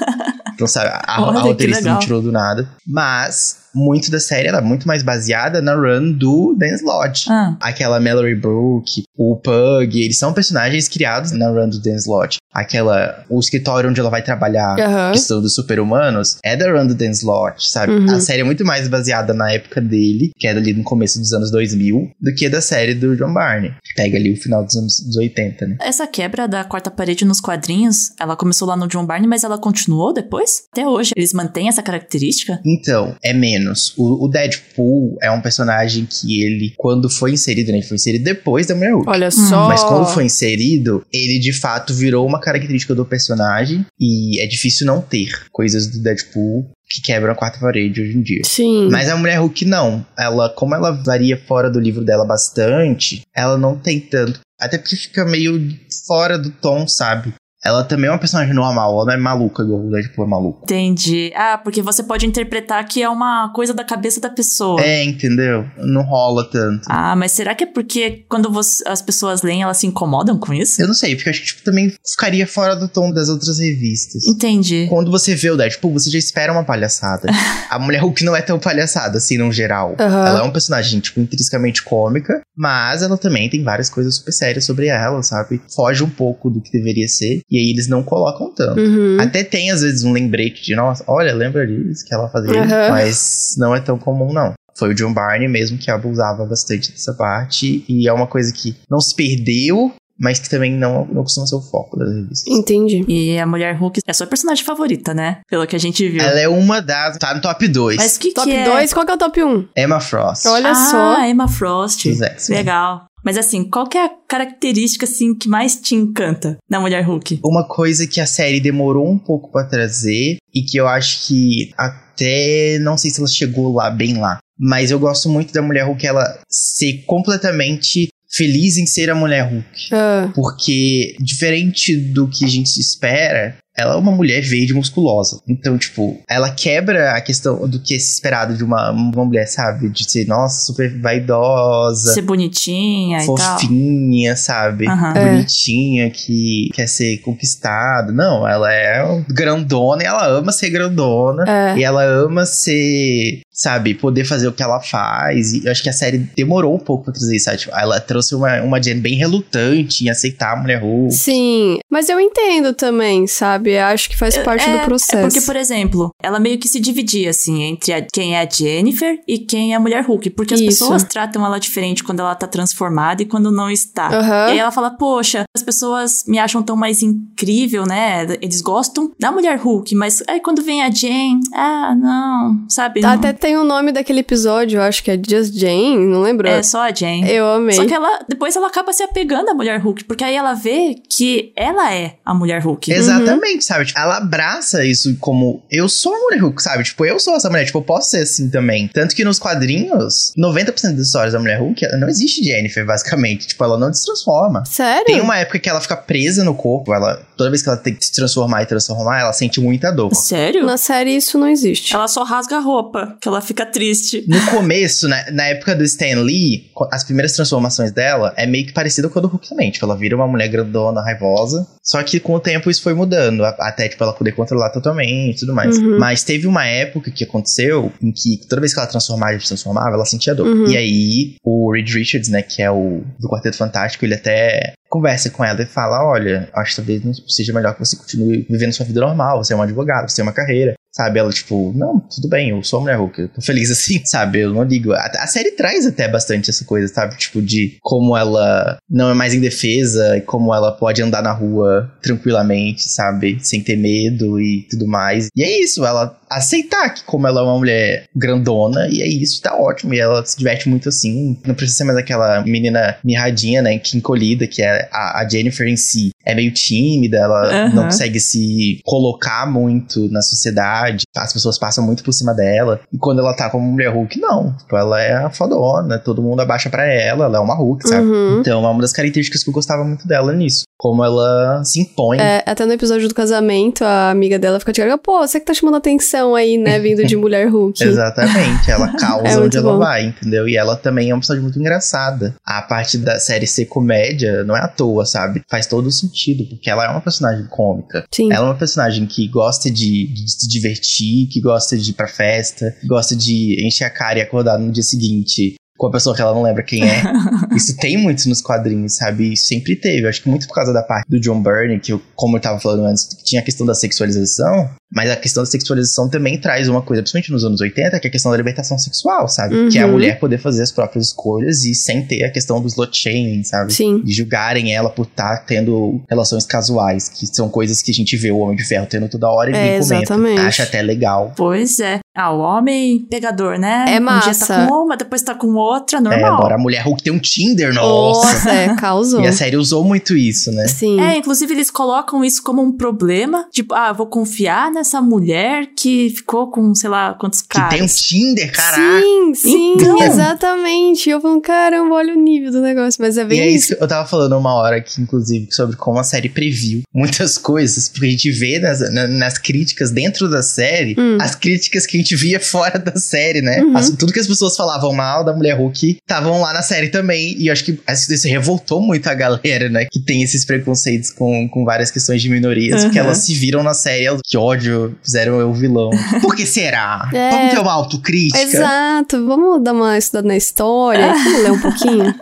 Speaker 3: então, sabe, a,
Speaker 1: Olha,
Speaker 3: a roteirista não tirou do nada. Mas muito da série ela é muito mais baseada na run do Dan Slott.
Speaker 1: Ah,
Speaker 3: Aquela Mallory Brooke, o Pug, eles são personagens criados na run do Dan Slott. Aquela, o escritório onde ela vai trabalhar,
Speaker 2: Aham.
Speaker 3: a questão dos super-humanos, é da run do Dan Slott, sabe?
Speaker 2: Uhum.
Speaker 3: A série é muito mais baseada na época dele, que é ali no começo dos anos 2000, do que da série do John Barney. que Pega ali o final dos anos 80, né?
Speaker 1: essa quebra da quarta parede nos quadrinhos, ela começou lá no John Barney, mas ela continuou depois? Até hoje. Eles mantêm essa característica?
Speaker 3: Então, é menos. O, o Deadpool é um personagem que ele, quando foi inserido, né? Ele foi inserido depois da Mulher
Speaker 2: Olha só.
Speaker 3: Mas quando foi inserido, ele de fato virou uma característica do personagem e é difícil não ter coisas do Deadpool que quebram a quarta parede hoje em dia.
Speaker 2: Sim.
Speaker 3: Mas a Mulher Hulk não. Ela, como ela varia fora do livro dela bastante, ela não tem tanto. Até porque fica meio fora do tom, sabe? Ela também é uma personagem normal, ela não é maluca igual o Deadpool é maluco.
Speaker 1: Entendi. Ah, porque você pode interpretar que é uma coisa da cabeça da pessoa.
Speaker 3: É, entendeu? Não rola tanto.
Speaker 1: Ah, mas será que é porque quando você- as pessoas leem, elas se incomodam com isso?
Speaker 3: Eu não sei, porque eu acho que tipo, também ficaria fora do tom das outras revistas.
Speaker 1: Entendi.
Speaker 3: Quando você vê o Deadpool, você já espera uma palhaçada. a Mulher Hulk não é tão palhaçada, assim, no geral.
Speaker 2: Aham.
Speaker 3: Ela é um personagem, tipo, intrinsecamente cômica, mas ela também tem várias coisas super sérias sobre ela, sabe? Foge um pouco do que deveria ser, e aí eles não colocam tanto.
Speaker 2: Uhum.
Speaker 3: Até tem, às vezes, um lembrete de, nossa, olha, lembra disso que ela fazia,
Speaker 2: Aham.
Speaker 3: mas não é tão comum, não. Foi o John Barney mesmo que abusava bastante dessa parte, e é uma coisa que não se perdeu, mas que também não, não costuma ser o foco das revistas.
Speaker 2: Entendi.
Speaker 1: E a Mulher Hulk é a sua personagem favorita, né? Pelo que a gente viu.
Speaker 3: Ela é uma das. Tá no top 2.
Speaker 1: Mas que
Speaker 2: Top
Speaker 1: que é?
Speaker 2: 2, qual que é o top 1?
Speaker 3: Emma Frost.
Speaker 2: Olha
Speaker 1: ah,
Speaker 2: só.
Speaker 1: Emma Frost. Legal. Mas assim, qual que é a característica assim que mais te encanta na Mulher Hulk?
Speaker 3: Uma coisa que a série demorou um pouco pra trazer e que eu acho que até não sei se ela chegou lá bem lá, mas eu gosto muito da Mulher Hulk ela ser completamente feliz em ser a Mulher Hulk,
Speaker 2: Ah,
Speaker 3: porque diferente do que a gente espera, ela é uma mulher verde musculosa. Então, tipo, ela quebra a questão do que é esperado de uma, uma mulher, sabe? De ser, nossa, super vaidosa.
Speaker 1: Ser bonitinha e tal.
Speaker 3: fofinha, sabe?
Speaker 2: É.
Speaker 3: Bonitinha, que quer ser conquistada. Não, ela é grandona e ela ama ser grandona.
Speaker 2: é.
Speaker 3: E ela ama ser, sabe, poder fazer o que ela faz. E eu acho que a série demorou um pouco pra trazer isso. sabe? Tipo, ela trouxe uma, uma Jen bem relutante em aceitar a mulher Hulk.
Speaker 2: Sim, mas eu entendo também, sabe? Eu Acho que faz parte
Speaker 1: é,
Speaker 2: do processo.
Speaker 1: É porque, por exemplo, ela meio que se dividia, assim, entre a- quem é a Jennifer e quem é a Mulher Hulk. Porque as
Speaker 2: Isso.
Speaker 1: pessoas tratam ela diferente quando ela tá transformada e quando não está.
Speaker 2: Aham.
Speaker 1: E aí ela fala, poxa, as pessoas me acham tão mais incrível, né? Eles gostam da Mulher Hulk, mas aí quando vem a Jane, ah, não, sabe? Não,
Speaker 2: Até tem o nome daquele episódio, eu acho que é Just Jane, não lembro.
Speaker 1: é só a Jane.
Speaker 2: Eu amei.
Speaker 1: Só que ela, depois ela acaba se apegando à Mulher Hulk, porque aí ela vê que ela é a Mulher Hulk.
Speaker 3: Exatamente, sabe? Tipo, ela abraça isso como eu sou a mulher Hulk, sabe? Tipo, eu sou essa mulher, tipo, eu posso ser assim também. Tanto que nos quadrinhos, 90% das histórias da mulher Hulk, ela não existe Jennifer, basicamente. Tipo, ela não se transforma.
Speaker 2: Sério?
Speaker 3: Tem uma época que ela fica presa no corpo, ela toda vez que ela tem que se transformar e transformar, ela sente muita dor.
Speaker 1: Sério?
Speaker 2: Na série isso não existe.
Speaker 1: Ela só rasga a roupa, que ela fica triste.
Speaker 3: No começo, né, na época do Stan Lee, as primeiras transformações dela é meio que parecida com a do Hulk também. Tipo, ela vira uma mulher grandona, raivosa. Só que com o tempo isso foi mudando, até tipo ela poder controlar totalmente e tudo mais.
Speaker 2: Uhum.
Speaker 3: Mas teve uma época que aconteceu em que toda vez que ela transformava e se transformava, ela sentia dor.
Speaker 2: Uhum.
Speaker 3: E aí, o Reed Richards, né, que é o do Quarteto Fantástico, ele até conversa com ela e fala: Olha, acho que talvez não seja melhor que você continue vivendo sua vida normal. Você é um advogado, você tem uma carreira. Sabe? Ela, tipo, não, tudo bem, eu sou a mulher Hulk, eu tô feliz assim, sabe? Eu não ligo. A, a série traz até bastante essa coisa, sabe? Tipo, de como ela não é mais indefesa e como ela pode andar na rua tranquilamente, sabe? Sem ter medo e tudo mais. E é isso, ela aceitar que como ela é uma mulher grandona, e é isso, tá ótimo. E ela se diverte muito assim. Não precisa ser mais aquela menina mirradinha, né? Que encolhida, que é a, a Jennifer em si. É meio tímida, ela
Speaker 1: Uhum.
Speaker 3: não consegue se colocar muito na sociedade. As pessoas passam muito por cima dela. E quando ela tá como mulher Hulk, não. Tipo, ela é a fodona, todo mundo abaixa pra ela, ela é uma Hulk, sabe?
Speaker 2: Uhum.
Speaker 3: Então é uma das características que eu gostava muito dela nisso. Como ela se impõe.
Speaker 2: É, até no episódio do casamento, a amiga dela fica de cara, pô, você que tá chamando atenção aí, né, vindo de mulher Hulk.
Speaker 3: Exatamente, ela causa
Speaker 2: É
Speaker 3: onde ela
Speaker 2: bom.
Speaker 3: vai, entendeu? E ela também é uma personagem muito engraçada. A parte da série ser comédia não é à toa, sabe? Faz todo sentido, porque ela é uma personagem cômica.
Speaker 2: Sim.
Speaker 3: Ela é uma personagem que gosta de, de se divertir, que gosta de ir pra festa, gosta de encher a cara e acordar no dia seguinte com a pessoa que ela não lembra quem é. Isso tem muito nos quadrinhos, sabe? Isso sempre teve. Eu acho que muito por causa da parte do John Byrne, que eu, como eu tava falando antes, que tinha a questão da sexualização, mas a questão da sexualização também traz uma coisa, principalmente nos anos 80, que é a questão da libertação sexual, sabe?
Speaker 2: Uhum.
Speaker 3: Que é a mulher poder fazer as próprias escolhas e sem ter a questão do slut shaming, sabe?
Speaker 2: Sim.
Speaker 3: De julgarem ela por estar tendo relações casuais, que são coisas que a gente vê o Homem de Ferro tendo toda hora e
Speaker 2: É,
Speaker 3: ninguém comenta.
Speaker 2: exatamente.
Speaker 3: Acha até legal.
Speaker 1: Pois é. Ah, o homem pegador, né?
Speaker 2: É
Speaker 1: Um dia
Speaker 2: massa.
Speaker 1: tá com uma, depois tá com outra,
Speaker 3: É,
Speaker 1: normal.
Speaker 3: agora a mulher Hulk tem um Tinder, nossa!
Speaker 2: Nossa, é, causou.
Speaker 3: E a série usou muito isso, né?
Speaker 2: Sim.
Speaker 1: É, inclusive eles colocam isso como um problema. Tipo, ah, vou confiar nessa mulher que ficou com, sei lá, quantos
Speaker 3: Que
Speaker 1: caras.
Speaker 3: tem um Tinder, caraca!
Speaker 2: Sim, sim,
Speaker 1: Então.
Speaker 2: exatamente. Eu falo, caramba, olha o nível do negócio. Mas é
Speaker 3: E
Speaker 2: bem
Speaker 3: é
Speaker 2: isso.
Speaker 3: isso que eu tava falando uma hora aqui, inclusive, sobre como a série previu muitas coisas. Porque a gente vê nas, na- nas críticas dentro da série,
Speaker 2: Hum.
Speaker 3: as críticas que a gente via fora da série, né?
Speaker 2: Uhum.
Speaker 3: As- tudo que as pessoas falavam mal da mulher Hulk estavam lá na série também. E eu acho que isso revoltou muito a galera, né? Que tem esses preconceitos com, com várias questões de minorias. Porque
Speaker 1: Uhum.
Speaker 3: elas se viram na série, elas, que ódio, fizeram eu o vilão. Por que será?
Speaker 2: É.
Speaker 3: Vamos ter uma autocrítica?
Speaker 2: Exato. Vamos dar uma estudada na história. Vamos ler um pouquinho?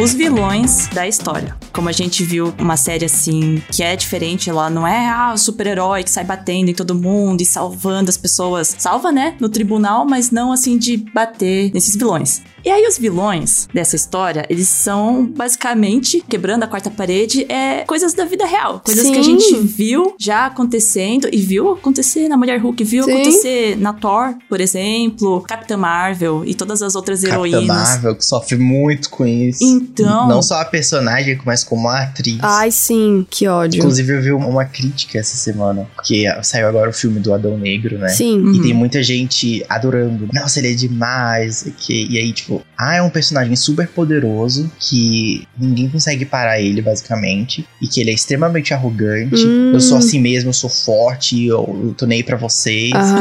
Speaker 1: Os vilões da história. Como a gente viu uma série assim, que é diferente, ela não é ah, o super-herói que sai batendo em todo mundo e salvando as pessoas. Salva, né? No tribunal, mas não assim de bater nesses vilões. E aí os vilões dessa história, eles são basicamente quebrando a quarta parede, é coisas da vida real, coisas que a
Speaker 2: Sim.
Speaker 1: gente viu já acontecendo e viu acontecer na Mulher Hulk, viu
Speaker 2: Sim.
Speaker 1: acontecer na Thor, por exemplo, Capitã Marvel e todas as outras
Speaker 3: Capitã
Speaker 1: heroínas.
Speaker 3: Marvel, que sofre muito com isso.
Speaker 1: Então,
Speaker 3: Não só a personagem, mas como a atriz.
Speaker 2: Ai, sim, que ódio.
Speaker 3: Inclusive, eu vi uma crítica essa semana, porque saiu agora o filme do Adão Negro, né?
Speaker 2: Sim.
Speaker 1: Uhum.
Speaker 3: E tem muita gente adorando. Nossa, ele é demais. E aí, tipo, ah, é um personagem super poderoso que ninguém consegue parar ele, basicamente. E que ele é extremamente arrogante.
Speaker 2: Hum.
Speaker 3: Eu sou assim mesmo, eu sou forte, eu, eu tô nem aí pra vocês.
Speaker 2: Aham.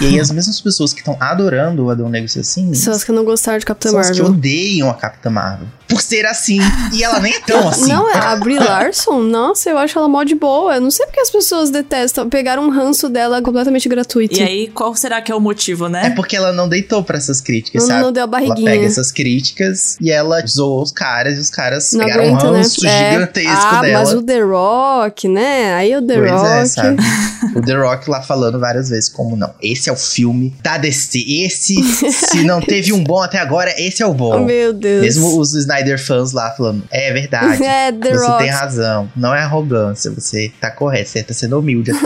Speaker 3: E aí, as mesmas pessoas que estão adorando o Adão Negro ser assim.
Speaker 2: São as que não gostaram de Capitã
Speaker 3: são as que
Speaker 2: Marvel.
Speaker 3: odeiam a Capitã Marvel. Por ser assim. E ela nem é tão assim.
Speaker 2: Não, a Brie Larson, nossa, eu acho ela mó de boa. Eu não sei porque as pessoas detestam. Pegaram um ranço dela completamente gratuito.
Speaker 1: E aí, qual será que é o motivo, né?
Speaker 3: É porque ela não deitou pra essas críticas,
Speaker 2: não,
Speaker 3: sabe?
Speaker 2: não deu a
Speaker 3: Ela
Speaker 2: barriguinha.
Speaker 3: Pega essas críticas e ela zoou os caras e os caras
Speaker 2: Não
Speaker 3: pegaram
Speaker 2: aguenta,
Speaker 3: um
Speaker 2: né?
Speaker 3: ranço
Speaker 2: É.
Speaker 3: gigantesco
Speaker 2: ah,
Speaker 3: dela.
Speaker 2: mas o The Rock, né? Aí o The
Speaker 3: pois
Speaker 2: Rock.
Speaker 3: é, sabe? O The Rock lá falando várias vezes como não. Esse é o filme da DC. Esse, se não teve um bom até agora, esse é o bom.
Speaker 2: meu Deus.
Speaker 3: Mesmo os Snyder fãs lá falando, é verdade.
Speaker 2: É, The
Speaker 3: você
Speaker 2: Rock.
Speaker 3: tem razão. Não é arrogância, você tá correto. Você tá sendo humilde até.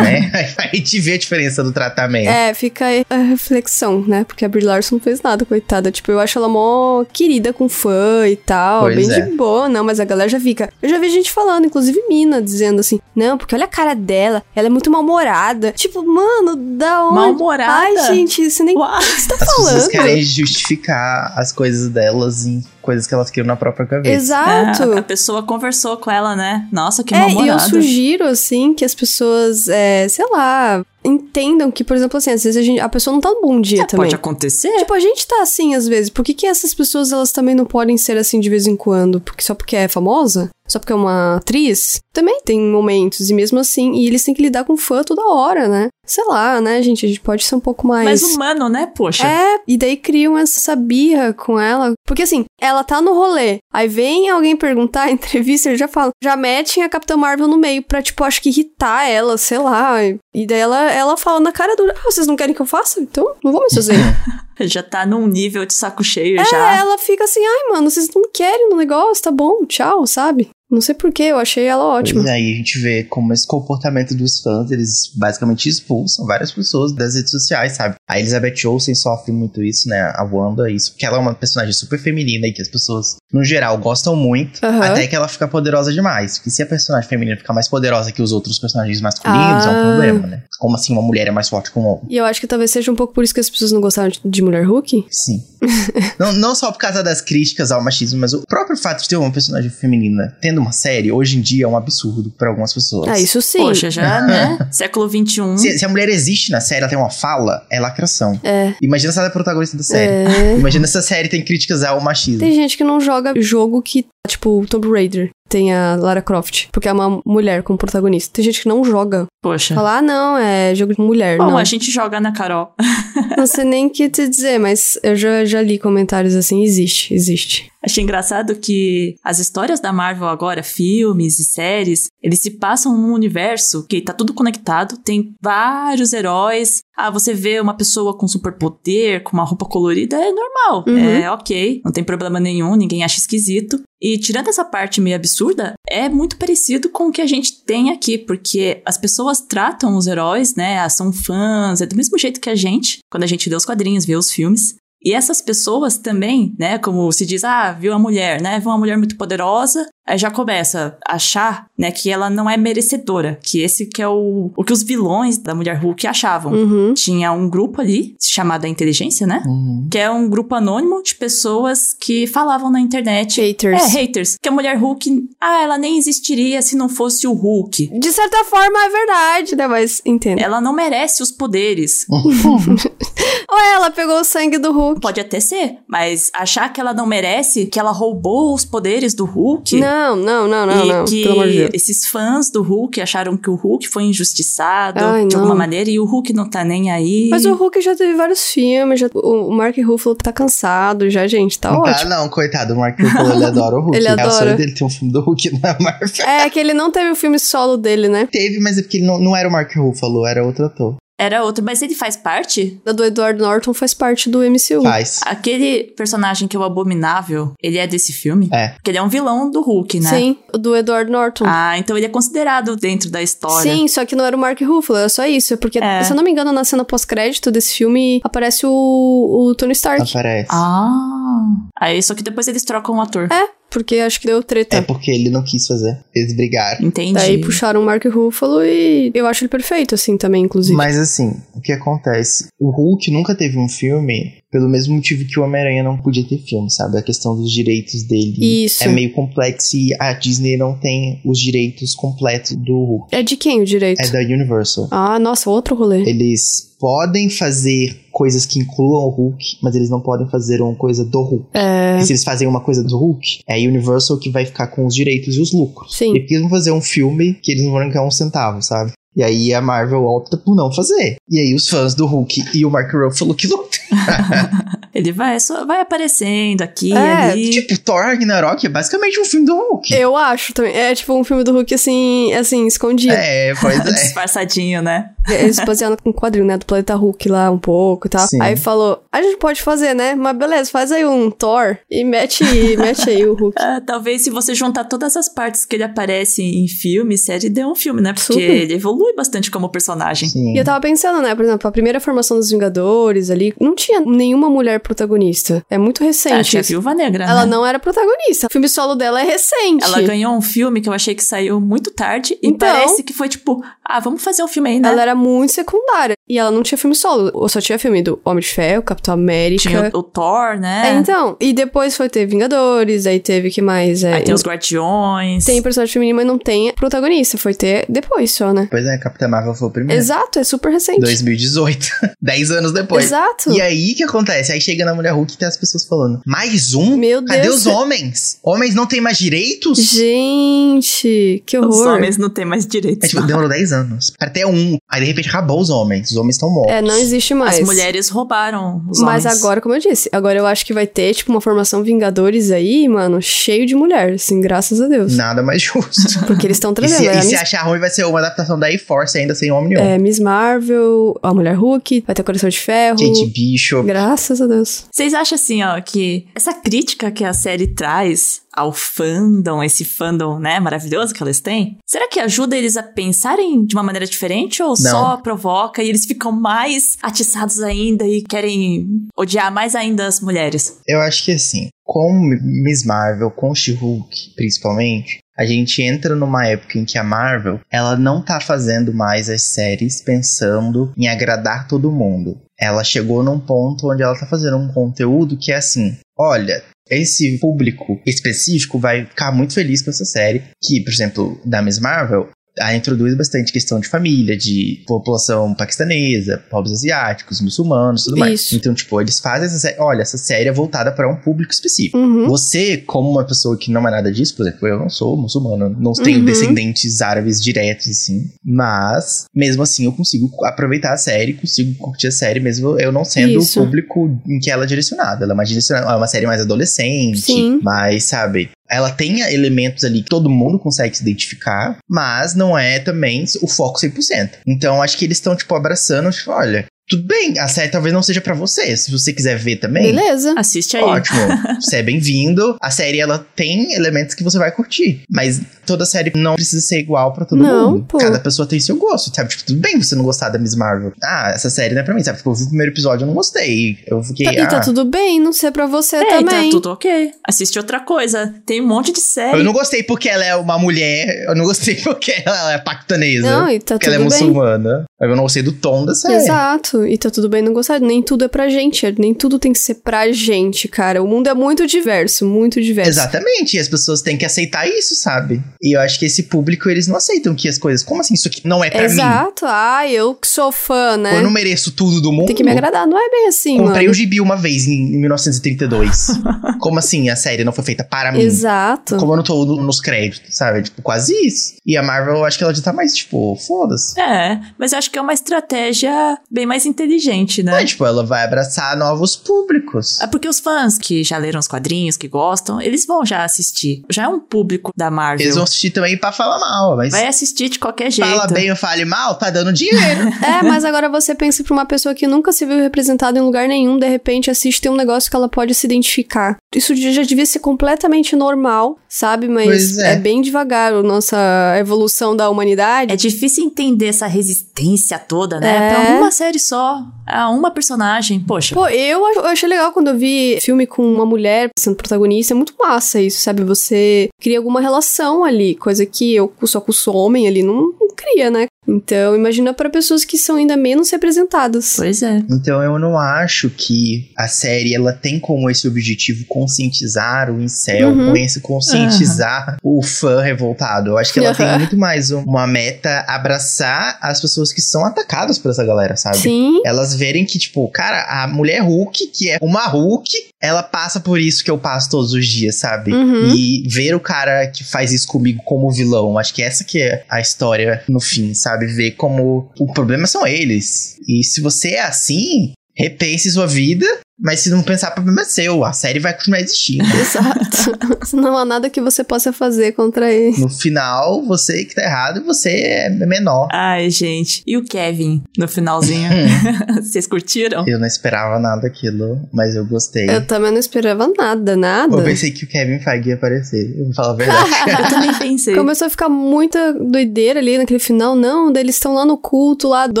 Speaker 3: né? Aí a gente vê a diferença do tratamento.
Speaker 2: É, fica aí a reflexão, né? Porque a Brie Larson não fez nada, coitada. Tipo, eu acho ela mó querida com fã e tal,
Speaker 3: Pois
Speaker 2: bem
Speaker 3: é.
Speaker 2: de boa, não, mas a galera já fica. Eu já vi gente falando, inclusive Mina, dizendo assim: não, porque olha a cara dela, ela é muito mal-humorada. Tipo, mano, da onde?
Speaker 1: Mal-humorada?
Speaker 2: Ai, gente, isso nem.
Speaker 1: Uau.
Speaker 2: O que você tá
Speaker 3: As pessoas
Speaker 2: falando?
Speaker 3: querem justificar as coisas delas em coisas que elas criam na própria cabeça.
Speaker 2: Exato.
Speaker 1: É, a pessoa conversou com ela, né? Nossa, que
Speaker 2: É, e eu sugiro, assim, que as pessoas, é, sei lá, entendam que, por exemplo, assim, às vezes a, gente, a pessoa não tá num bom dia
Speaker 1: É,
Speaker 2: também.
Speaker 1: pode acontecer.
Speaker 2: Tipo, a gente tá assim às vezes. Por que, que essas pessoas elas também não podem ser assim de vez em quando? Porque só porque é famosa? Só porque é uma atriz? Também tem momentos, e mesmo assim, e eles têm que lidar com fã toda hora, né? Sei lá, né, gente? A gente pode ser um pouco mais.
Speaker 1: Mais humano, né? Poxa.
Speaker 2: É, e daí criam essa birra com ela. Porque assim, ela tá no rolê. Aí vem alguém perguntar, entrevista, eles já falam. Já metem a Capitã Marvel no meio pra, tipo, acho que irritar ela, sei lá. E daí ela, ela fala na cara dura: Ah, vocês não querem que eu faça? Então não vou mais fazer.
Speaker 1: Já tá num nível de saco cheio
Speaker 2: é,
Speaker 1: já.
Speaker 2: ela fica assim: Ai, mano, vocês não querem no negócio, tá bom, tchau, sabe? Não sei porquê, eu achei ela ótima.
Speaker 3: E aí a gente vê como esse comportamento dos fãs, eles basicamente expulsam várias pessoas das redes sociais, sabe? A Elizabeth Olsen sofre muito isso, né? A Wanda, isso. Porque ela é uma personagem super feminina e que as pessoas, no geral, gostam muito. Até que ela fica poderosa demais. Porque se a personagem feminina ficar mais poderosa que os outros personagens masculinos, é
Speaker 2: Ah.
Speaker 3: um problema, né? Como assim uma mulher é mais forte que um homem?
Speaker 2: E eu acho que talvez seja um pouco por isso que as pessoas não gostaram de- de Mulher Hulk.
Speaker 3: Sim. não, não só por causa das críticas ao machismo, mas o próprio fato de ter uma personagem feminina tendo uma série, hoje em dia é um absurdo pra algumas pessoas.
Speaker 2: Ah, isso sim.
Speaker 1: Poxa, já, né? Século XXI.
Speaker 3: Se, se a mulher existe na série, ela tem uma fala, é lacração.
Speaker 2: É.
Speaker 3: Imagina se ela é protagonista da série.
Speaker 2: É.
Speaker 3: Imagina se a série tem críticas ao machismo.
Speaker 2: Tem gente que não joga jogo que, tipo, Tomb Raider. Tem a Lara Croft, porque é uma mulher como protagonista. Tem gente que não joga.
Speaker 1: Poxa.
Speaker 2: Fala, ah, não, é jogo de mulher.
Speaker 1: Bom,
Speaker 2: não.
Speaker 1: a gente joga na Carol.
Speaker 2: não sei nem o que te dizer, mas eu já, já li comentários assim, existe, existe.
Speaker 1: Achei engraçado que as histórias da Marvel agora, filmes e séries, eles se passam num universo que tá tudo conectado, tem vários heróis. Ah, você vê uma pessoa com superpoder, com uma roupa colorida, é normal,
Speaker 2: Uhum.
Speaker 1: é ok, não tem problema nenhum, ninguém acha esquisito. E tirando essa parte meio absurda, é muito parecido com o que a gente tem aqui, porque as pessoas tratam os heróis, né, são fãs, é do mesmo jeito que a gente, quando a gente lê os quadrinhos, vê os filmes. E essas pessoas também, né, como se diz, ah, viu a mulher, né, viu uma mulher muito poderosa, aí já começa a achar, né, que ela não é merecedora, que esse que é o, o que os vilões da Mulher Hulk achavam.
Speaker 2: Uhum.
Speaker 1: Tinha um grupo ali, chamado a Inteligência, né,
Speaker 3: Uhum.
Speaker 1: que é um grupo anônimo de pessoas que falavam na internet...
Speaker 2: Haters.
Speaker 1: É, haters. Que a Mulher Hulk, ah, ela nem existiria se não fosse o Hulk.
Speaker 2: De certa forma é verdade, né? Mas entendo.
Speaker 1: Ela não merece os poderes.
Speaker 2: Ou ela pegou o sangue do Hulk.
Speaker 1: Pode até ser, mas achar que ela não merece, que ela roubou os poderes do Hulk.
Speaker 2: Não, não, não, não,
Speaker 1: e
Speaker 2: não.
Speaker 1: que
Speaker 2: Pelo amor de Deus.
Speaker 1: esses fãs do Hulk acharam que o Hulk foi injustiçado
Speaker 2: Ai,
Speaker 1: de
Speaker 2: não.
Speaker 1: alguma maneira e o Hulk não tá nem aí.
Speaker 2: Mas o Hulk já teve vários filmes, já, o Mark Ruffalo tá cansado já, gente, tá
Speaker 3: Não tá,
Speaker 2: ótimo.
Speaker 3: não, coitado. O Mark Ruffalo, ele adora o Hulk.
Speaker 2: Ele
Speaker 3: É o
Speaker 2: adora.
Speaker 3: sonho dele ter um filme do Hulk na Marvel.
Speaker 2: É, que ele não teve o filme solo dele, né?
Speaker 3: Teve, mas é porque ele não, não era o Mark Ruffalo, era outro ator.
Speaker 1: Era outro, mas ele faz parte?
Speaker 2: A do Edward Norton faz parte do MCU.
Speaker 3: Faz.
Speaker 1: Aquele personagem que é o Abominável, ele é desse filme?
Speaker 3: É.
Speaker 1: Porque ele é um vilão do Hulk, né?
Speaker 2: Sim, o do Edward Norton.
Speaker 1: Ah, então ele é considerado dentro da história.
Speaker 2: Sim, só que não era o Mark Ruffalo, era só isso. É porque,
Speaker 1: É.
Speaker 2: se eu não me engano, na cena pós-crédito desse filme aparece o, o Tony Stark.
Speaker 3: Aparece.
Speaker 1: Ah. Aí, só que depois eles trocam o ator.
Speaker 2: É, porque acho que deu treta.
Speaker 3: É porque ele não quis fazer. Eles brigaram.
Speaker 1: Entendi.
Speaker 2: Daí puxaram o Mark Ruffalo e eu acho ele perfeito, assim, também, inclusive.
Speaker 3: Mas assim, o que acontece? O Hulk nunca teve um filme pelo mesmo motivo que o Homem-Aranha não podia ter filme, sabe? A questão dos direitos dele
Speaker 2: Isso.
Speaker 3: é meio complexo e a Disney não tem os direitos completos do Hulk.
Speaker 2: É de quem o direito?
Speaker 3: É da Universal.
Speaker 2: Ah, nossa, outro rolê.
Speaker 3: Eles podem fazer coisas que incluam o Hulk, mas eles não podem fazer uma coisa do Hulk.
Speaker 2: É.
Speaker 3: E se eles fazem uma coisa do Hulk, é a Universal que vai ficar com os direitos e os lucros.
Speaker 2: Sim.
Speaker 3: E porque eles vão fazer um filme que eles não vão ganhar um centavo, sabe? E aí a Marvel opta por não fazer. E aí os fãs do Hulk e o Mark Ruffalo que lutam.
Speaker 1: Ele vai, só vai aparecendo aqui,
Speaker 2: É,
Speaker 1: ali.
Speaker 3: tipo, Thor Ragnarok é basicamente um filme do Hulk.
Speaker 2: Eu acho também. É tipo um filme do Hulk, assim, assim, escondido.
Speaker 3: É, pois é.
Speaker 1: Disfarçadinho, né?
Speaker 2: Eles basearam com um quadrinho, né? Do Planeta Hulk lá um pouco e tal.
Speaker 3: Sim.
Speaker 2: Aí falou, a gente pode fazer, né? Mas beleza, faz aí um Thor e mete, mete aí o Hulk.
Speaker 1: Ah, talvez se você juntar todas as partes que ele aparece em filme, série, dê um filme, né? Porque
Speaker 2: Super.
Speaker 1: ele evolui bastante como personagem.
Speaker 3: Sim.
Speaker 2: E eu tava pensando, né? Por exemplo, a primeira formação dos Vingadores ali, não tinha nenhuma mulher protagonista. É muito
Speaker 1: Ah,
Speaker 2: recente.
Speaker 1: tinha a. Viúva Negra,
Speaker 2: Ela
Speaker 1: né?
Speaker 2: não era protagonista. O filme solo dela é recente.
Speaker 1: Ela ganhou um filme que eu achei que saiu muito tarde e
Speaker 2: Então-
Speaker 1: parece que foi tipo, ah, vamos fazer um filme aí, né?
Speaker 2: Ela era muito secundária. E ela não tinha filme solo. Ou só tinha filme do Homem de Ferro, Capitão América.
Speaker 1: Tinha o, o Thor, né?
Speaker 2: É, então. E depois foi ter Vingadores, aí teve que mais? É,
Speaker 1: Aí tem os Guardiões.
Speaker 2: tem personagem feminino, mas não tem protagonista. Foi ter depois só, né?
Speaker 3: Pois é, Capitã Marvel foi o primeiro.
Speaker 2: Exato, é super recente.
Speaker 3: 2018. 10 anos depois.
Speaker 2: Exato.
Speaker 3: E aí, o que acontece? Aí chega na Mulher Hulk e tem as pessoas falando, mais um?
Speaker 2: Meu
Speaker 3: Cadê
Speaker 2: Deus.
Speaker 3: os homens? Homens não têm mais direitos?
Speaker 2: Gente, que
Speaker 1: Os
Speaker 2: horror.
Speaker 1: homens não têm mais direitos.
Speaker 3: É, tipo, demorou 10 anos. Pra ter um. Aí, de repente, acabou os homens. Os homens estão mortos.
Speaker 2: É, não existe mais.
Speaker 1: As mulheres roubaram os
Speaker 2: Mas
Speaker 1: homens.
Speaker 2: agora, como eu disse, agora eu acho que vai ter, tipo, uma formação Vingadores aí, mano, cheio de mulher, assim, graças a Deus.
Speaker 3: Nada mais justo.
Speaker 2: Porque eles estão
Speaker 3: e
Speaker 2: trazendo.
Speaker 3: se,
Speaker 2: é, a
Speaker 3: e se
Speaker 2: Miss,
Speaker 3: achar ruim, vai ser uma adaptação da A-Force ainda sem homem nenhum.
Speaker 2: é, Miss Marvel, a Mulher Hulk, vai ter Coração de Ferro.
Speaker 3: Kate Bishop.
Speaker 2: Graças a Deus.
Speaker 1: Vocês acham assim, ó, que essa crítica que a série traz ao fandom, esse fandom, né, maravilhoso que elas têm, será que ajuda eles a pensarem de uma maneira diferente ou só provoca e eles ficam mais atiçados ainda e querem odiar mais ainda as mulheres?
Speaker 3: Eu acho que assim, com Miss Marvel, com She-Hulk, principalmente, a gente entra numa época em que a Marvel, ela não tá fazendo mais as séries pensando em agradar todo mundo. Ela chegou num ponto onde ela tá fazendo um conteúdo que é assim, olha, esse público específico vai ficar muito feliz com essa série, que, por exemplo, da Miss Marvel, ela introduz bastante questão de família, de população paquistanesa, povos asiáticos, muçulmanos, tudo mais.
Speaker 2: Isso.
Speaker 3: Então, tipo, eles fazem essa série. Olha, essa série é voltada para um público específico.
Speaker 2: Uhum.
Speaker 3: Você, como uma pessoa que não é nada disso, por exemplo, eu não sou muçulmano, não tenho
Speaker 2: Uhum.
Speaker 3: descendentes árabes diretos, assim. Mas, mesmo assim, eu consigo aproveitar a série, consigo curtir a série, mesmo eu não sendo
Speaker 2: Isso.
Speaker 3: o público em que ela é direcionada. Ela é, mais direcionada, é uma série mais adolescente,
Speaker 2: Sim.
Speaker 3: mas, sabe, ela tem elementos ali que todo mundo consegue se identificar, mas não é também o foco 100%. Então, acho que eles estão, tipo, abraçando, tipo, olha, tudo bem, a série talvez não seja pra você. Se você quiser ver também,
Speaker 2: Beleza.
Speaker 1: Assiste aí.
Speaker 3: Ótimo. Você é bem-vindo. A série ela tem elementos que você vai curtir, mas toda série não precisa ser igual pra todo
Speaker 2: Não,
Speaker 3: mundo.
Speaker 2: pô.
Speaker 3: Cada pessoa tem seu gosto, sabe? Tipo, tudo bem você não gostar da Miss Marvel. Ah, essa série não é pra mim, sabe? Tipo, eu vi o primeiro episódio, eu não gostei. Eu fiquei,
Speaker 2: Tá- e
Speaker 3: ah,
Speaker 2: tá tudo bem não ser pra você
Speaker 1: É, e
Speaker 2: também.
Speaker 1: tá tudo ok. Assiste outra coisa. Tem um monte de série.
Speaker 3: eu não gostei porque ela é uma mulher, eu não gostei porque ela é paquistanesa.
Speaker 2: Não, e tá
Speaker 3: porque ela é
Speaker 2: tudo bem.
Speaker 3: muçulmana. Eu não gostei do tom da série.
Speaker 2: Exato. E tá tudo bem não gostar. Nem tudo é pra gente. Nem tudo tem que ser pra gente, cara. O mundo é muito diverso, muito diverso.
Speaker 3: Exatamente, e as pessoas têm que aceitar isso, sabe? E eu acho que esse público, eles não aceitam que as coisas. Como assim? Isso aqui não é pra mim?
Speaker 2: Exato. Ah, eu que sou fã, né?
Speaker 3: Eu não mereço tudo do mundo.
Speaker 2: Tem que me agradar. Não é bem assim,
Speaker 3: Comprei
Speaker 2: mano.
Speaker 3: o gibi uma vez em, em 1932. Como assim a série não foi feita para mim?
Speaker 2: Exato.
Speaker 3: Como eu não tô no- nos créditos, sabe? Tipo, quase isso. E a Marvel, eu acho que ela já tá mais, tipo, foda-se.
Speaker 1: É, mas eu acho que é uma estratégia bem mais inteligente, né?
Speaker 3: É, tipo, ela vai abraçar novos públicos.
Speaker 1: É porque os fãs que já leram os quadrinhos, que gostam, eles vão já assistir. Já é um público da Marvel.
Speaker 3: Eles vão assistir também pra falar mal, mas
Speaker 1: Vai assistir de qualquer jeito.
Speaker 3: fala bem ou fale mal, tá dando dinheiro.
Speaker 2: É, mas agora você pensa pra uma pessoa que nunca se viu representada em lugar nenhum, de repente assiste tem um negócio que ela pode se identificar. Isso já devia ser completamente normal, sabe? Mas
Speaker 3: Pois é.
Speaker 2: é. bem devagar a nossa evolução da humanidade.
Speaker 1: É difícil entender essa resistência toda, né?
Speaker 2: É.
Speaker 1: Pra uma série só, a uma personagem. Poxa,
Speaker 2: Pô, eu, eu achei legal quando eu vi filme com uma mulher sendo protagonista. É muito massa isso, sabe? Você cria alguma relação ali, coisa que eu só com o homem ali não, não cria, né? Então, imagina pra pessoas que são ainda menos representadas.
Speaker 1: pois é.
Speaker 3: Então eu não acho que a série ela tem como esse objetivo conscientizar o incel,
Speaker 2: Uhum.
Speaker 3: conscientizar o fã revoltado. Eu acho que ela tem
Speaker 2: Aham.
Speaker 3: muito mais um- uma meta abraçar as pessoas que são atacadas por essa galera, sabe?
Speaker 2: Sim.
Speaker 3: Elas verem que, tipo, cara, a mulher Hulk, que é uma Hulk, ela passa por isso que eu passo todos os dias, sabe?
Speaker 2: Uhum.
Speaker 3: E ver o cara que faz isso comigo como vilão, acho que essa que é a história no fim, sabe? Ver como o problema são eles. E se você é assim, repense sua vida, mas se não pensar, o problema é seu. A série vai continuar existindo.
Speaker 2: Exato. Não há nada que você possa fazer contra ele.
Speaker 3: No final, você que tá errado, você é menor.
Speaker 1: Ai, gente. E o Kevin no finalzinho? Vocês curtiram?
Speaker 3: Eu não esperava nada daquilo, mas eu gostei.
Speaker 2: Eu também não esperava nada, nada.
Speaker 3: Eu pensei que o Kevin Feige ia aparecer. Eu vou falar a verdade.
Speaker 1: Eu também pensei.
Speaker 2: Começou a ficar muita doideira ali naquele final. Não, eles estão lá no culto lá do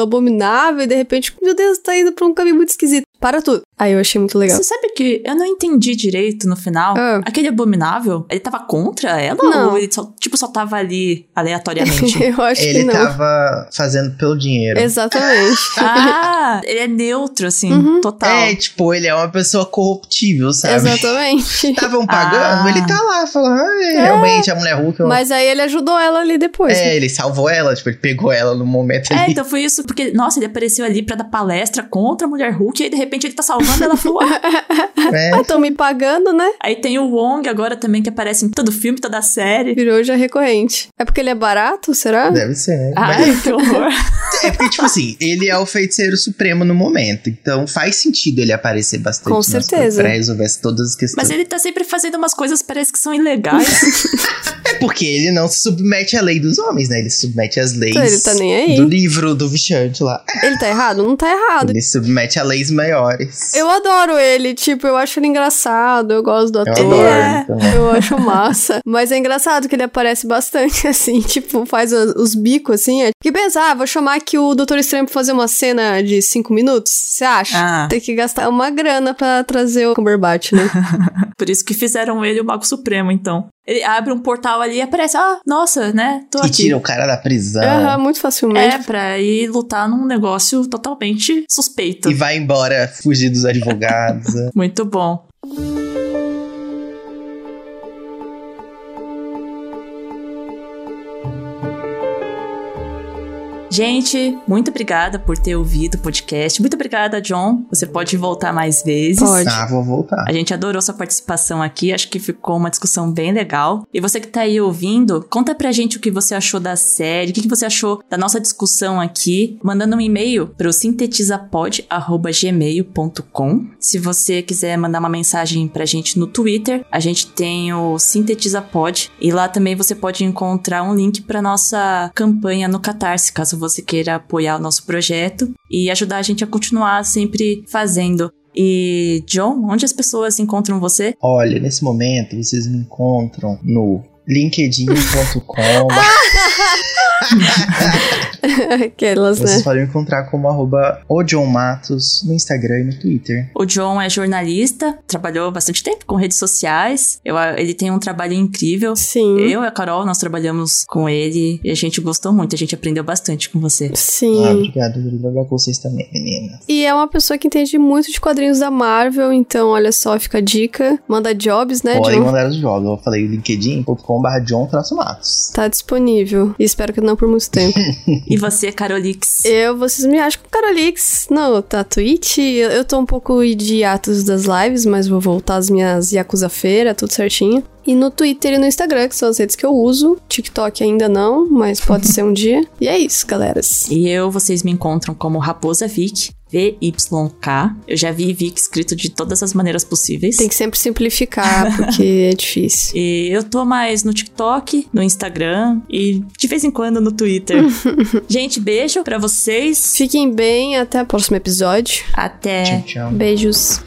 Speaker 2: abominável e de repente, meu Deus, tá indo pra um caminho muito esquisito. Para tudo. Aí eu achei muito legal.
Speaker 1: Você sabe que eu não entendi direito no final.
Speaker 2: Ah.
Speaker 1: Aquele abominável, ele tava contra ela?
Speaker 2: Não.
Speaker 1: Ou ele só, tipo, só tava ali aleatoriamente?
Speaker 2: eu acho
Speaker 3: Ele
Speaker 2: que não.
Speaker 3: tava fazendo pelo dinheiro.
Speaker 2: Exatamente.
Speaker 1: ah, ele é neutro, assim,
Speaker 2: Uhum.
Speaker 1: total.
Speaker 3: É, tipo, ele é uma pessoa corruptível, sabe?
Speaker 2: Exatamente.
Speaker 3: Estavam pagando,
Speaker 1: Ah.
Speaker 3: ele tá lá falando, ah, é, realmente, a mulher Hulk. é uma-
Speaker 2: Mas aí ele ajudou ela ali depois.
Speaker 3: É, ele salvou ela, tipo, ele pegou ela no momento
Speaker 1: É,
Speaker 3: ali.
Speaker 1: então foi isso, porque, nossa, ele apareceu ali pra dar palestra contra a mulher Hulk, e aí de repente ele tá salvando ela falou, ah.
Speaker 3: É,
Speaker 2: Ah, estão me pagando, né?
Speaker 1: Aí tem o Wong agora também, que aparece em todo filme, toda série.
Speaker 2: Virou já recorrente. É porque ele é barato, será?
Speaker 3: deve ser. né? Mas
Speaker 1: Ai, que horror.
Speaker 3: é porque, tipo assim, ele é o feiticeiro supremo no momento. Então faz sentido ele aparecer bastante
Speaker 2: Com certeza.
Speaker 3: pra resolver todas as questões.
Speaker 1: Mas ele tá sempre fazendo umas coisas que parece que são ilegais.
Speaker 3: É porque ele não se submete à lei dos homens, né? Ele se submete às leis
Speaker 2: Então, ele tá nem aí.
Speaker 3: do livro do Vichante lá.
Speaker 2: Ele tá errado? Não tá errado.
Speaker 3: Ele se submete a leis maiores.
Speaker 2: Eu adoro ele, tipo, eu acho ele engraçado, eu gosto do
Speaker 3: Eu
Speaker 2: ator.
Speaker 3: adoro
Speaker 1: é.
Speaker 2: Eu acho massa. Mas é engraçado que ele aparece bastante, assim, tipo, faz os, os bicos, assim. É. Que pensar, ah, vou chamar aqui o Doutor Estranho pra fazer uma cena de cinco minutos? Você acha?
Speaker 1: Ah.
Speaker 2: Tem que gastar uma grana pra trazer o Cumberbatch, né?
Speaker 1: Por isso que fizeram ele o Mago Supremo, então. Ele abre um portal ali e aparece, ah, nossa, né? Tô
Speaker 3: E
Speaker 1: aqui.
Speaker 3: tira o cara da prisão.
Speaker 2: Aham, muito facilmente.
Speaker 1: É, pra ir lutar num negócio totalmente suspeito.
Speaker 3: E vai embora fugir dos advogados.
Speaker 1: Muito bom. Gente, muito obrigada por ter ouvido o podcast. Muito obrigada, John. Você pode voltar mais vezes.
Speaker 2: Pode.
Speaker 3: ah, vou voltar.
Speaker 1: A gente adorou sua participação aqui, acho que ficou uma discussão bem legal. E você que tá aí ouvindo, conta pra gente o que você achou da série, o que que você achou da nossa discussão aqui, mandando um e-mail pro sintetizapod.gmail.com. Se você quiser mandar uma mensagem pra gente no Twitter, a gente tem o Sintetizapod e lá também você pode encontrar um link pra nossa campanha no Catarse, caso você queira apoiar o nosso projeto e ajudar a gente a continuar sempre fazendo. E, John, onde as pessoas encontram você?
Speaker 3: Olha, nesse momento vocês me encontram no linkedin.com.
Speaker 2: Aquelas,
Speaker 3: Vocês
Speaker 2: né?
Speaker 3: podem me encontrar como arroba o John Matos no Instagram e no Twitter.
Speaker 1: O John é jornalista, trabalhou bastante tempo com redes sociais. Eu, ele tem um trabalho incrível.
Speaker 2: Sim.
Speaker 1: Eu e a Carol, nós trabalhamos com ele e a gente gostou muito, a gente aprendeu bastante com você.
Speaker 2: Sim.
Speaker 3: Ah, obrigado, obrigado a vocês também, meninas.
Speaker 2: E é uma pessoa que entende muito de quadrinhos da Marvel, então olha só, fica a dica. Manda jobs, né,
Speaker 3: Podem
Speaker 2: John?
Speaker 3: mandar os jogos. Eu falei linkedin.com.br John Matos.
Speaker 2: Tá disponível. E espero que não por muito tempo.
Speaker 1: E você, Carolix?
Speaker 2: eu, vocês me acham com Carolix no tá, Twitch. Eu, eu tô um pouco de atos das lives, mas vou voltar às minhas Yakuza-feira, tudo certinho. E no Twitter e no Instagram, que são as redes que eu uso. TikTok ainda não, mas pode ser um dia. E é isso, galeras.
Speaker 1: E eu, vocês me encontram como Raposa Vic, V-Y-K. Eu já vi Vic escrito de todas as maneiras possíveis.
Speaker 2: Tem que sempre simplificar, porque é difícil.
Speaker 1: E eu tô mais no TikTok, no Instagram e de vez em quando no Twitter. Gente, beijo pra vocês.
Speaker 2: Fiquem bem, até o próximo episódio.
Speaker 1: Até.
Speaker 3: Tchau, tchau.
Speaker 2: Beijos.